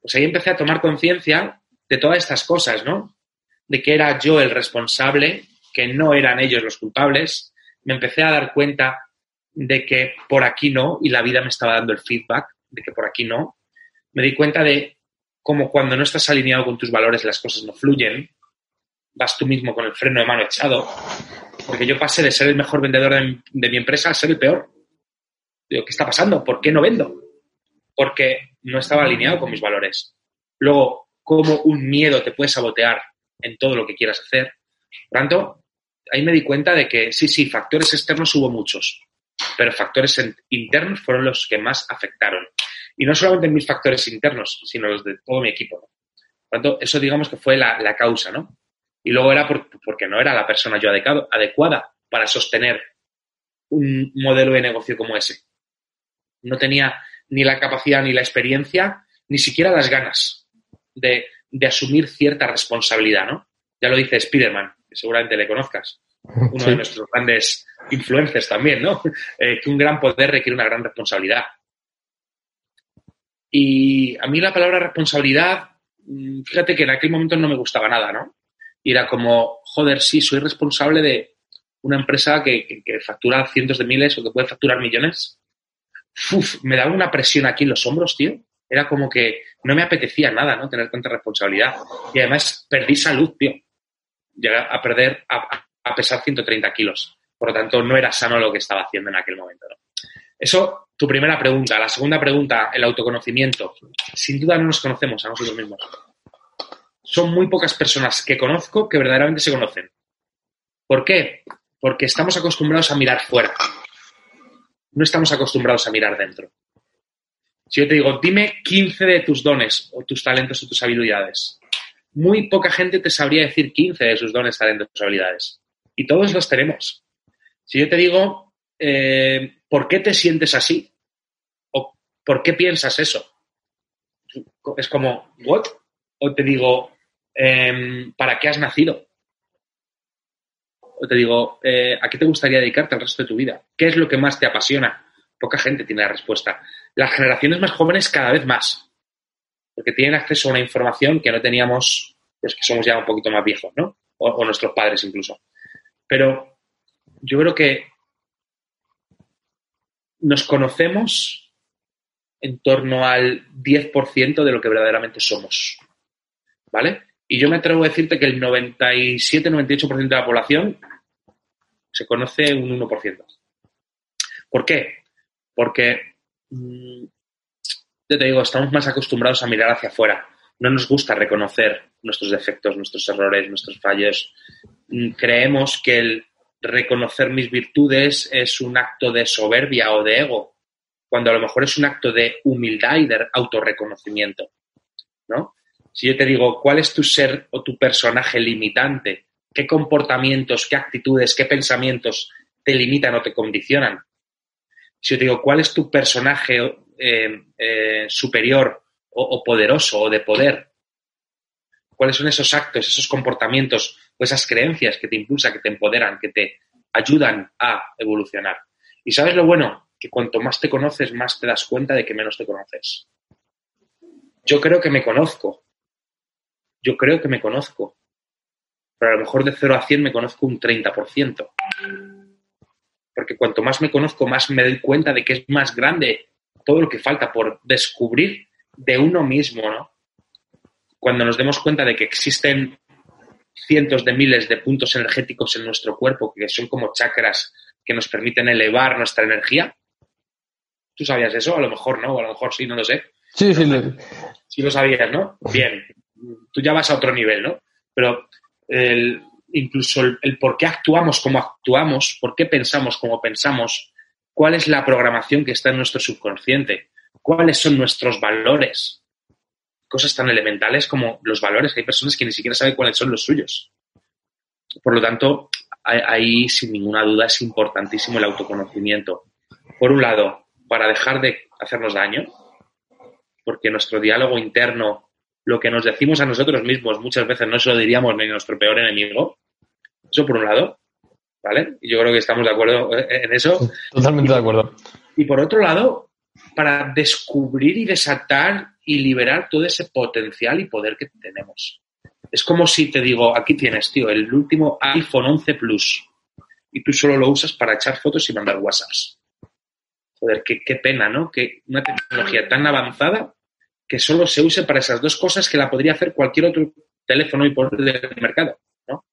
B: pues ahí empecé a tomar conciencia de todas estas cosas, ¿no? De que era yo el responsable, que no eran ellos los culpables. Me empecé a dar cuenta de que por aquí no, y la vida me estaba dando el feedback de que por aquí no. Me di cuenta de cómo cuando no estás alineado con tus valores las cosas no fluyen. Vas tú mismo con el freno de mano echado. Porque yo pasé de ser el mejor vendedor de, de mi empresa a ser el peor. Digo, ¿qué está pasando? ¿Por qué no vendo? Porque no estaba alineado con mis valores. Luego, cómo un miedo te puede sabotear en todo lo que quieras hacer. Por tanto, ahí me di cuenta de que sí, sí, factores externos hubo muchos, pero factores internos fueron los que más afectaron. Y no solamente mis factores internos, sino los de todo mi equipo. Por tanto, eso digamos que fue la, causa, ¿no? Y luego era por, porque no era la persona yo adecuado, adecuada para sostener un modelo de negocio como ese. No tenía ni la capacidad, ni la experiencia, ni siquiera las ganas de, de asumir cierta responsabilidad, ¿no? Ya lo dice Spiderman, que seguramente le conozcas, uno sí. de nuestros grandes influencers también, ¿no? Eh, que un gran poder requiere una gran responsabilidad. Y a mí la palabra responsabilidad, mm, fíjate que en aquel momento no me gustaba nada, ¿no? Y era como, joder, sí, soy responsable de una empresa que, que, que factura cientos de miles o que puede facturar millones me daba una presión aquí en los hombros, tío. Era como que no me apetecía nada, ¿no? Tener tanta responsabilidad. Y además perdí salud, tío. Llegué a perder, a, a pesar 130 kilos. Por lo tanto, no era sano lo que estaba haciendo en aquel momento, ¿no? Eso, tu primera pregunta. La segunda pregunta, el autoconocimiento. Sin duda no nos conocemos a nosotros mismos. Son muy pocas personas que conozco que verdaderamente se conocen. ¿Por qué? Porque estamos acostumbrados a mirar fuera no estamos acostumbrados a mirar dentro. Si yo te digo, dime 15 de tus dones o tus talentos o tus habilidades, muy poca gente te sabría decir 15 de sus dones, talentos o habilidades. Y todos los tenemos. Si yo te digo, eh, ¿por qué te sientes así? ¿O por qué piensas eso? Es como, ¿what? O te digo, em, ¿para qué has nacido? O te digo, eh, ¿a qué te gustaría dedicarte el resto de tu vida? ¿Qué es lo que más te apasiona? Poca gente tiene la respuesta. Las generaciones más jóvenes cada vez más, porque tienen acceso a una información que no teníamos los que somos ya un poquito más viejos, ¿no? o nuestros padres incluso. Pero yo creo que nos conocemos en torno al 10% de lo que verdaderamente somos. ¿Vale? Y yo me atrevo a decirte que el 97-98% de la población se conoce un 1%. ¿Por qué? Porque, mm, yo te digo, estamos más acostumbrados a mirar hacia afuera. No nos gusta reconocer nuestros defectos, nuestros errores, nuestros fallos. Mm, creemos que el reconocer mis virtudes es un acto de soberbia o de ego, cuando a lo mejor es un acto de humildad y de autorreconocimiento, ¿no? Si yo te digo, ¿cuál es tu ser o tu personaje limitante? ¿Qué comportamientos, qué actitudes, qué pensamientos te limitan o te condicionan? Si yo te digo, ¿cuál es tu personaje eh, eh, superior o, o poderoso o de poder? ¿Cuáles son esos actos, esos comportamientos o esas creencias que te impulsan, que te empoderan, que te ayudan a evolucionar? Y sabes lo bueno, que cuanto más te conoces, más te das cuenta de que menos te conoces. Yo creo que me conozco. Yo creo que me conozco. Pero a lo mejor de 0 a 100 me conozco un 30%. Porque cuanto más me conozco, más me doy cuenta de que es más grande todo lo que falta por descubrir de uno mismo, ¿no? Cuando nos demos cuenta de que existen cientos de miles de puntos energéticos en nuestro cuerpo, que son como chakras que nos permiten elevar nuestra energía, ¿Tú sabías eso? A lo mejor no, o a lo mejor sí, no lo sé.
A: Sí, sí.
B: Sí lo sabías, ¿no? Bien. Tú ya vas a otro nivel, ¿no? Pero el, incluso el, por qué actuamos como actuamos, por qué pensamos como pensamos, cuál es la programación que está en nuestro subconsciente, cuáles son nuestros valores. Cosas tan elementales como los valores. Hay personas que ni siquiera saben cuáles son los suyos. Por lo tanto, ahí sin ninguna duda es importantísimo el autoconocimiento. Por un lado, para dejar de hacernos daño, porque nuestro diálogo interno, lo que nos decimos a nosotros mismos, muchas veces no se lo diríamos ni a nuestro peor enemigo. Eso por un lado, ¿vale? Y yo creo que estamos de acuerdo en eso.
A: Totalmente de acuerdo.
B: Y por otro lado, para descubrir y desatar y liberar todo ese potencial y poder que tenemos. Es como si te digo, aquí tienes, tío, el último iPhone 11 Plus y tú solo lo usas para echar fotos y mandar WhatsApps joder, qué, qué pena, ¿no? Que una tecnología tan avanzada que solo se use para esas dos cosas que la podría hacer cualquier otro teléfono y por del mercado, ¿no?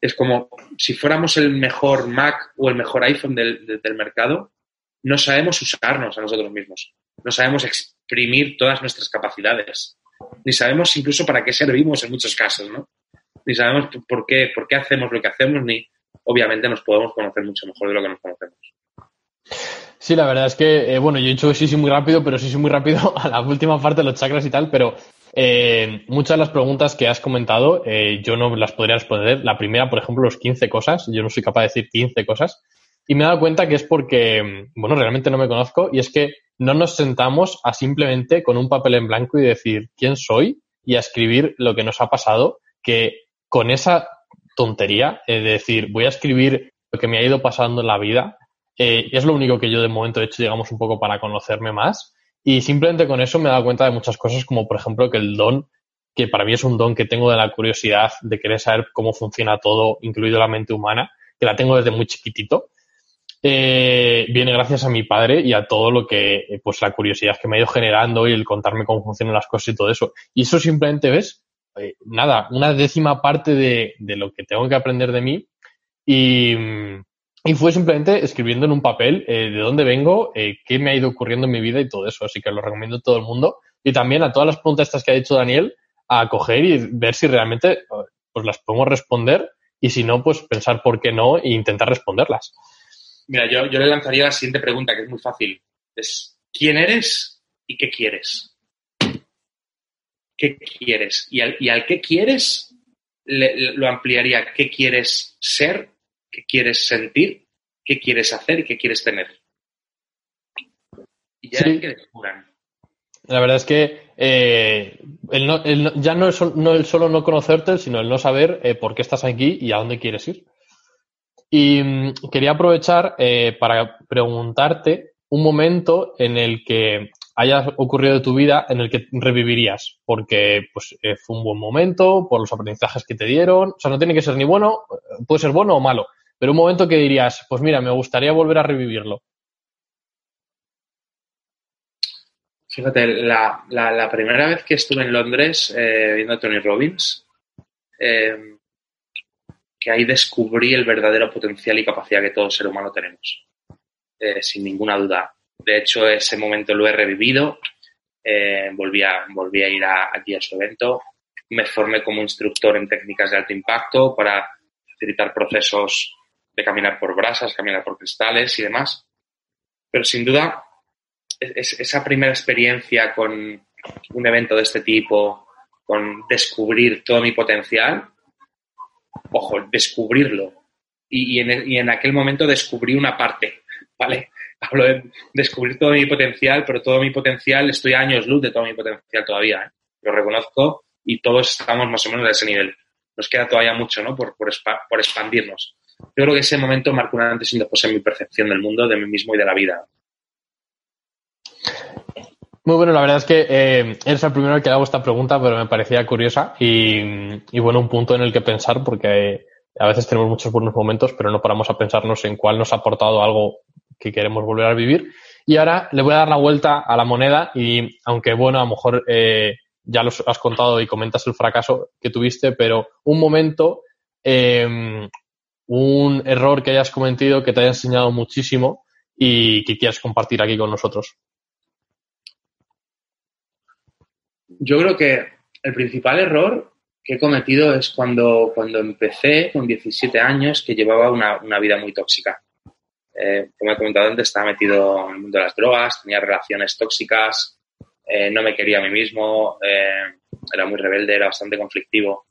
B: Es como si fuéramos el mejor Mac o el mejor iPhone del, del mercado, no sabemos usarnos a nosotros mismos, no sabemos exprimir todas nuestras capacidades, ni sabemos incluso para qué servimos en muchos casos, ¿no? Ni sabemos por qué, por qué hacemos lo que hacemos, ni obviamente nos podemos conocer mucho mejor de lo que nos conocemos.
A: Sí, la verdad es que, eh, bueno, yo he hecho sí, sí muy rápido, pero sí, sí muy rápido a la última parte de los chakras y tal, pero eh, muchas de las preguntas que has comentado eh, yo no las podría responder. La primera, por ejemplo, los 15 cosas, yo no soy capaz de decir 15 cosas. Y me he dado cuenta que es porque, bueno, realmente no me conozco y es que no nos sentamos a simplemente con un papel en blanco y decir quién soy y a escribir lo que nos ha pasado, que con esa tontería de decir voy a escribir lo que me ha ido pasando en la vida, eh, es lo único que yo de momento he hecho, digamos, un poco para conocerme más. Y simplemente con eso me he dado cuenta de muchas cosas, como por ejemplo que el don, que para mí es un don que tengo de la curiosidad, de querer saber cómo funciona todo, incluido la mente humana, que la tengo desde muy chiquitito, eh, viene gracias a mi padre y a todo lo que, eh, pues la curiosidad que me ha ido generando y el contarme cómo funcionan las cosas y todo eso. Y eso simplemente ves, nada, una décima parte de, de, lo que tengo que aprender de mí y, y fue simplemente escribiendo en un papel eh, de dónde vengo, eh, qué me ha ido ocurriendo en mi vida y todo eso. Así que lo recomiendo a todo el mundo. Y también a todas las preguntas estas que ha dicho Daniel, a coger y ver si realmente pues las podemos responder y si no, pues pensar por qué no e intentar responderlas.
B: Mira, yo, yo le lanzaría la siguiente pregunta, que es muy fácil. Es, ¿quién eres ¿y qué quieres? ¿Qué quieres? Y al, y al qué quieres lo ampliaría. ¿Qué quieres ser? ¿Qué quieres sentir? ¿Qué quieres hacer? ¿Y qué quieres tener? Y ya que descubran.
A: La verdad es que eh, ya no es no el solo no conocerte, sino el no saber eh, por qué estás aquí y a dónde quieres ir. Y mm, quería aprovechar eh, para preguntarte un momento en el que haya ocurrido de tu vida en el que revivirías, porque pues, fue un buen momento, por los aprendizajes que te dieron, o sea, no tiene que ser ni bueno, puede ser bueno o malo, pero un momento que dirías, pues mira, me gustaría volver a revivirlo.
B: Fíjate, la, la, primera vez que estuve en Londres eh, viendo a Tony Robbins, eh, que ahí descubrí el verdadero potencial y capacidad que todo ser humano tenemos, eh, sin ninguna duda. De hecho, ese momento lo he revivido, volví, a, a ir aquí a su evento, me formé como instructor en técnicas de alto impacto para facilitar procesos de caminar por brasas, caminar por cristales y demás. Pero sin duda, esa primera experiencia con un evento de este tipo, con descubrir todo mi potencial, ojo, descubrirlo. Y, en, aquel momento descubrí una parte, ¿vale? Hablo de descubrir todo mi potencial, pero todo mi potencial, estoy a años luz de todo mi potencial todavía, ¿eh? lo reconozco y todos estamos más o menos a ese nivel. Nos queda todavía mucho, ¿no? Por, por, por expandirnos. Yo creo que ese momento marcó un antes y un después en mi percepción del mundo, de mí mismo y de la vida.
A: Muy bueno, la verdad es que eh, eres el primero que hago esta pregunta, pero me parecía curiosa y, bueno, un punto en el que pensar porque a veces tenemos muchos buenos momentos, pero no paramos a pensarnos en cuál nos ha aportado algo que queremos volver a vivir. Y ahora le voy a dar la vuelta a la moneda y aunque bueno, a lo mejor eh, ya lo has contado y comentas el fracaso que tuviste, pero un momento, eh, un error que hayas cometido que te haya enseñado muchísimo y que quieras compartir aquí con nosotros.
B: Yo creo que el principal error que he cometido es cuando, cuando empecé con 17 años, que llevaba una, una vida muy tóxica. Eh, como he comentado antes, estaba metido en el mundo de las drogas, tenía relaciones tóxicas, eh, no me quería a mí mismo, eh, era muy rebelde, era bastante conflictivo.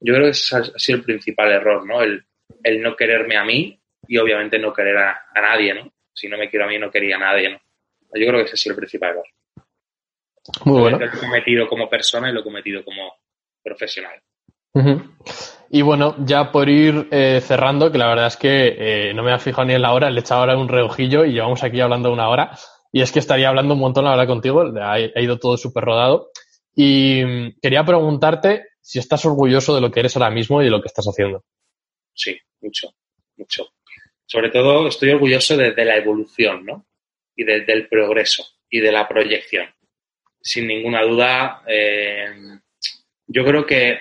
B: Yo creo que ese ha sido el principal error, ¿no? El, el no quererme a mí y obviamente no querer a, a, nadie, ¿no? Si no me quiero a mí, no quería a nadie, ¿no? Yo creo que ese sido el principal error. Muy bueno. Lo he cometido como persona y lo he cometido como profesional.
A: Y bueno, ya por ir eh, cerrando, que la verdad es que eh, no me ha fijado ni en la hora, le he echado ahora un reojillo y llevamos aquí hablando una hora. Y es que estaría hablando un montón, la verdad, contigo, ha, ido todo súper rodado. Y mm, quería preguntarte si estás orgulloso de lo que eres ahora mismo y de lo que estás haciendo.
B: Sí, mucho, mucho. Sobre todo estoy orgulloso de, la evolución, ¿no? Y del progreso y de la proyección sin ninguna duda, eh, yo creo que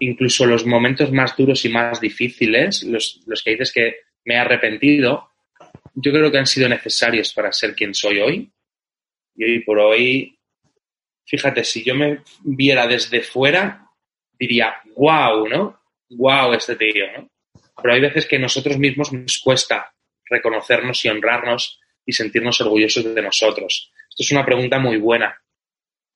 B: incluso los momentos más duros y más difíciles, los, los que dices que me he arrepentido, yo creo que han sido necesarios para ser quien soy hoy. Y hoy por hoy, fíjate, si yo me viera desde fuera, diría, wow, ¿no? Wow este tío, ¿no? Pero hay veces que nosotros mismos nos cuesta reconocernos y honrarnos y sentirnos orgullosos de nosotros. Esto es una pregunta muy buena,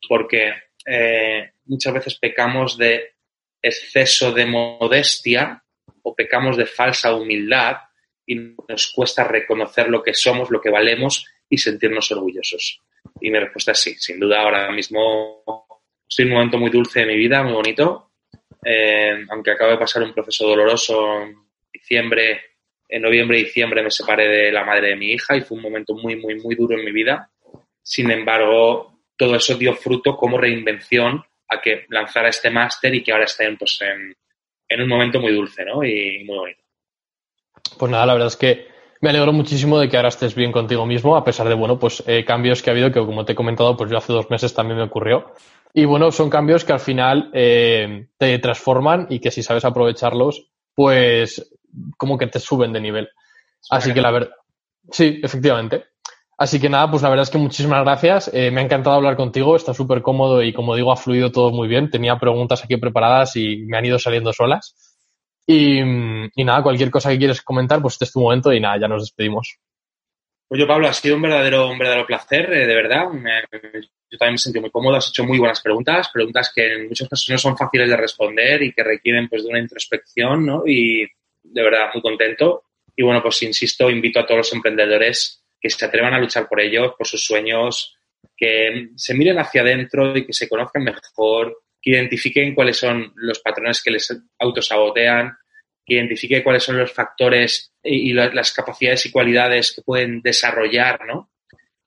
B: porque eh, muchas veces pecamos de exceso de modestia o pecamos de falsa humildad y nos cuesta reconocer lo que somos, lo que valemos y sentirnos orgullosos. Y mi respuesta es sí, sin duda ahora mismo estoy en un momento muy dulce de mi vida, muy bonito, eh, aunque acabo de pasar un proceso doloroso en diciembre, en noviembre y diciembre me separé de la madre de mi hija y fue un momento muy, muy, muy duro en mi vida sin embargo, todo eso dio fruto como reinvención a que lanzara este máster y que ahora estén pues, en, un momento muy dulce ¿no? y muy bonito.
A: Pues nada, la verdad es que me alegro muchísimo de que ahora estés bien contigo mismo, a pesar de, bueno, pues eh, cambios que ha habido, que como te he comentado, pues yo hace dos meses también me ocurrió. Y bueno, son cambios que al final eh, te transforman y que si sabes aprovecharlos, pues como que te suben de nivel. Así que la verdad, sí, efectivamente. Así que nada, pues la verdad es que muchísimas gracias. Eh, me ha encantado hablar contigo, está súper cómodo y como digo, ha fluido todo muy bien. Tenía preguntas aquí preparadas y me han ido saliendo solas. Y, nada, cualquier cosa que quieres comentar, pues este es tu momento y nada, ya nos despedimos.
B: Yo, Pablo, ha sido un verdadero, un verdadero placer, eh, de verdad. yo también me sentí muy cómodo, has hecho muy buenas preguntas, preguntas que en muchos casos no son fáciles de responder y que requieren pues de una introspección, ¿no? Y de verdad, muy contento. Y bueno, pues insisto, invito a todos los emprendedores que se atrevan a luchar por ellos, por sus sueños, que se miren hacia adentro y que se conozcan mejor, que identifiquen cuáles son los patrones que les autosabotean, que identifique cuáles son los factores y, las capacidades y cualidades que pueden desarrollar, ¿no?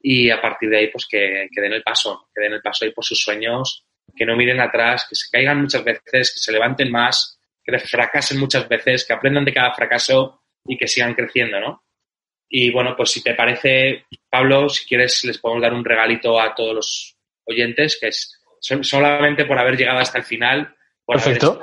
B: Y a partir de ahí, pues que, den el paso, que den el paso ahí por sus sueños, que no miren atrás, que se caigan muchas veces, que se levanten más, que fracasen muchas veces, que aprendan de cada fracaso y que sigan creciendo, ¿no? Y bueno, pues si te parece, Pablo, si quieres, les podemos dar un regalito a todos los oyentes, que es solamente por haber llegado hasta el final.
A: Perfecto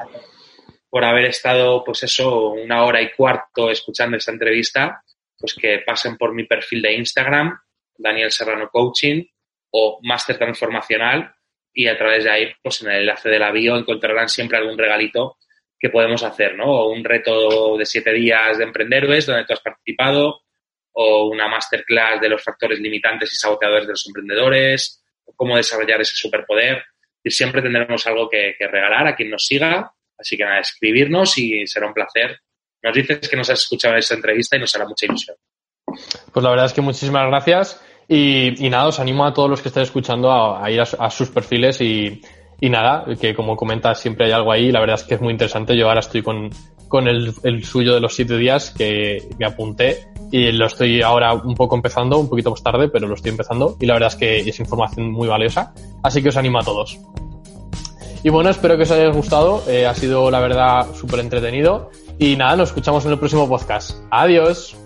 B: por haber estado, pues eso, una hora y cuarto escuchando esta entrevista, pues que pasen por mi perfil de Instagram, Daniel Serrano Coaching o Máster Transformacional y a través de ahí, pues en el enlace de la bio encontrarán siempre algún regalito que podemos hacer, ¿no? O un reto de siete días de Emprenderos donde tú has participado, o una masterclass de los factores limitantes y saboteadores de los emprendedores, o cómo desarrollar ese superpoder. Y siempre tendremos algo que regalar a quien nos siga Así que nada, escribirnos y será un placer. Nos dices que nos has escuchado en entrevista y nos hará mucha ilusión.
A: Pues la verdad es que muchísimas gracias y, nada, os animo a todos los que estén escuchando a, ir a, sus perfiles y, nada, que como comentas siempre hay algo ahí. La verdad es que es muy interesante. Yo ahora estoy con, el, suyo de los siete días que me apunté y lo estoy ahora un poco empezando, un poquito más tarde, pero lo estoy empezando y la verdad es que es información muy valiosa. Así que os animo a todos. Y bueno, espero que os haya gustado. Eh, ha sido, la verdad, súper entretenido. Y nada, nos escuchamos en el próximo podcast. Adiós.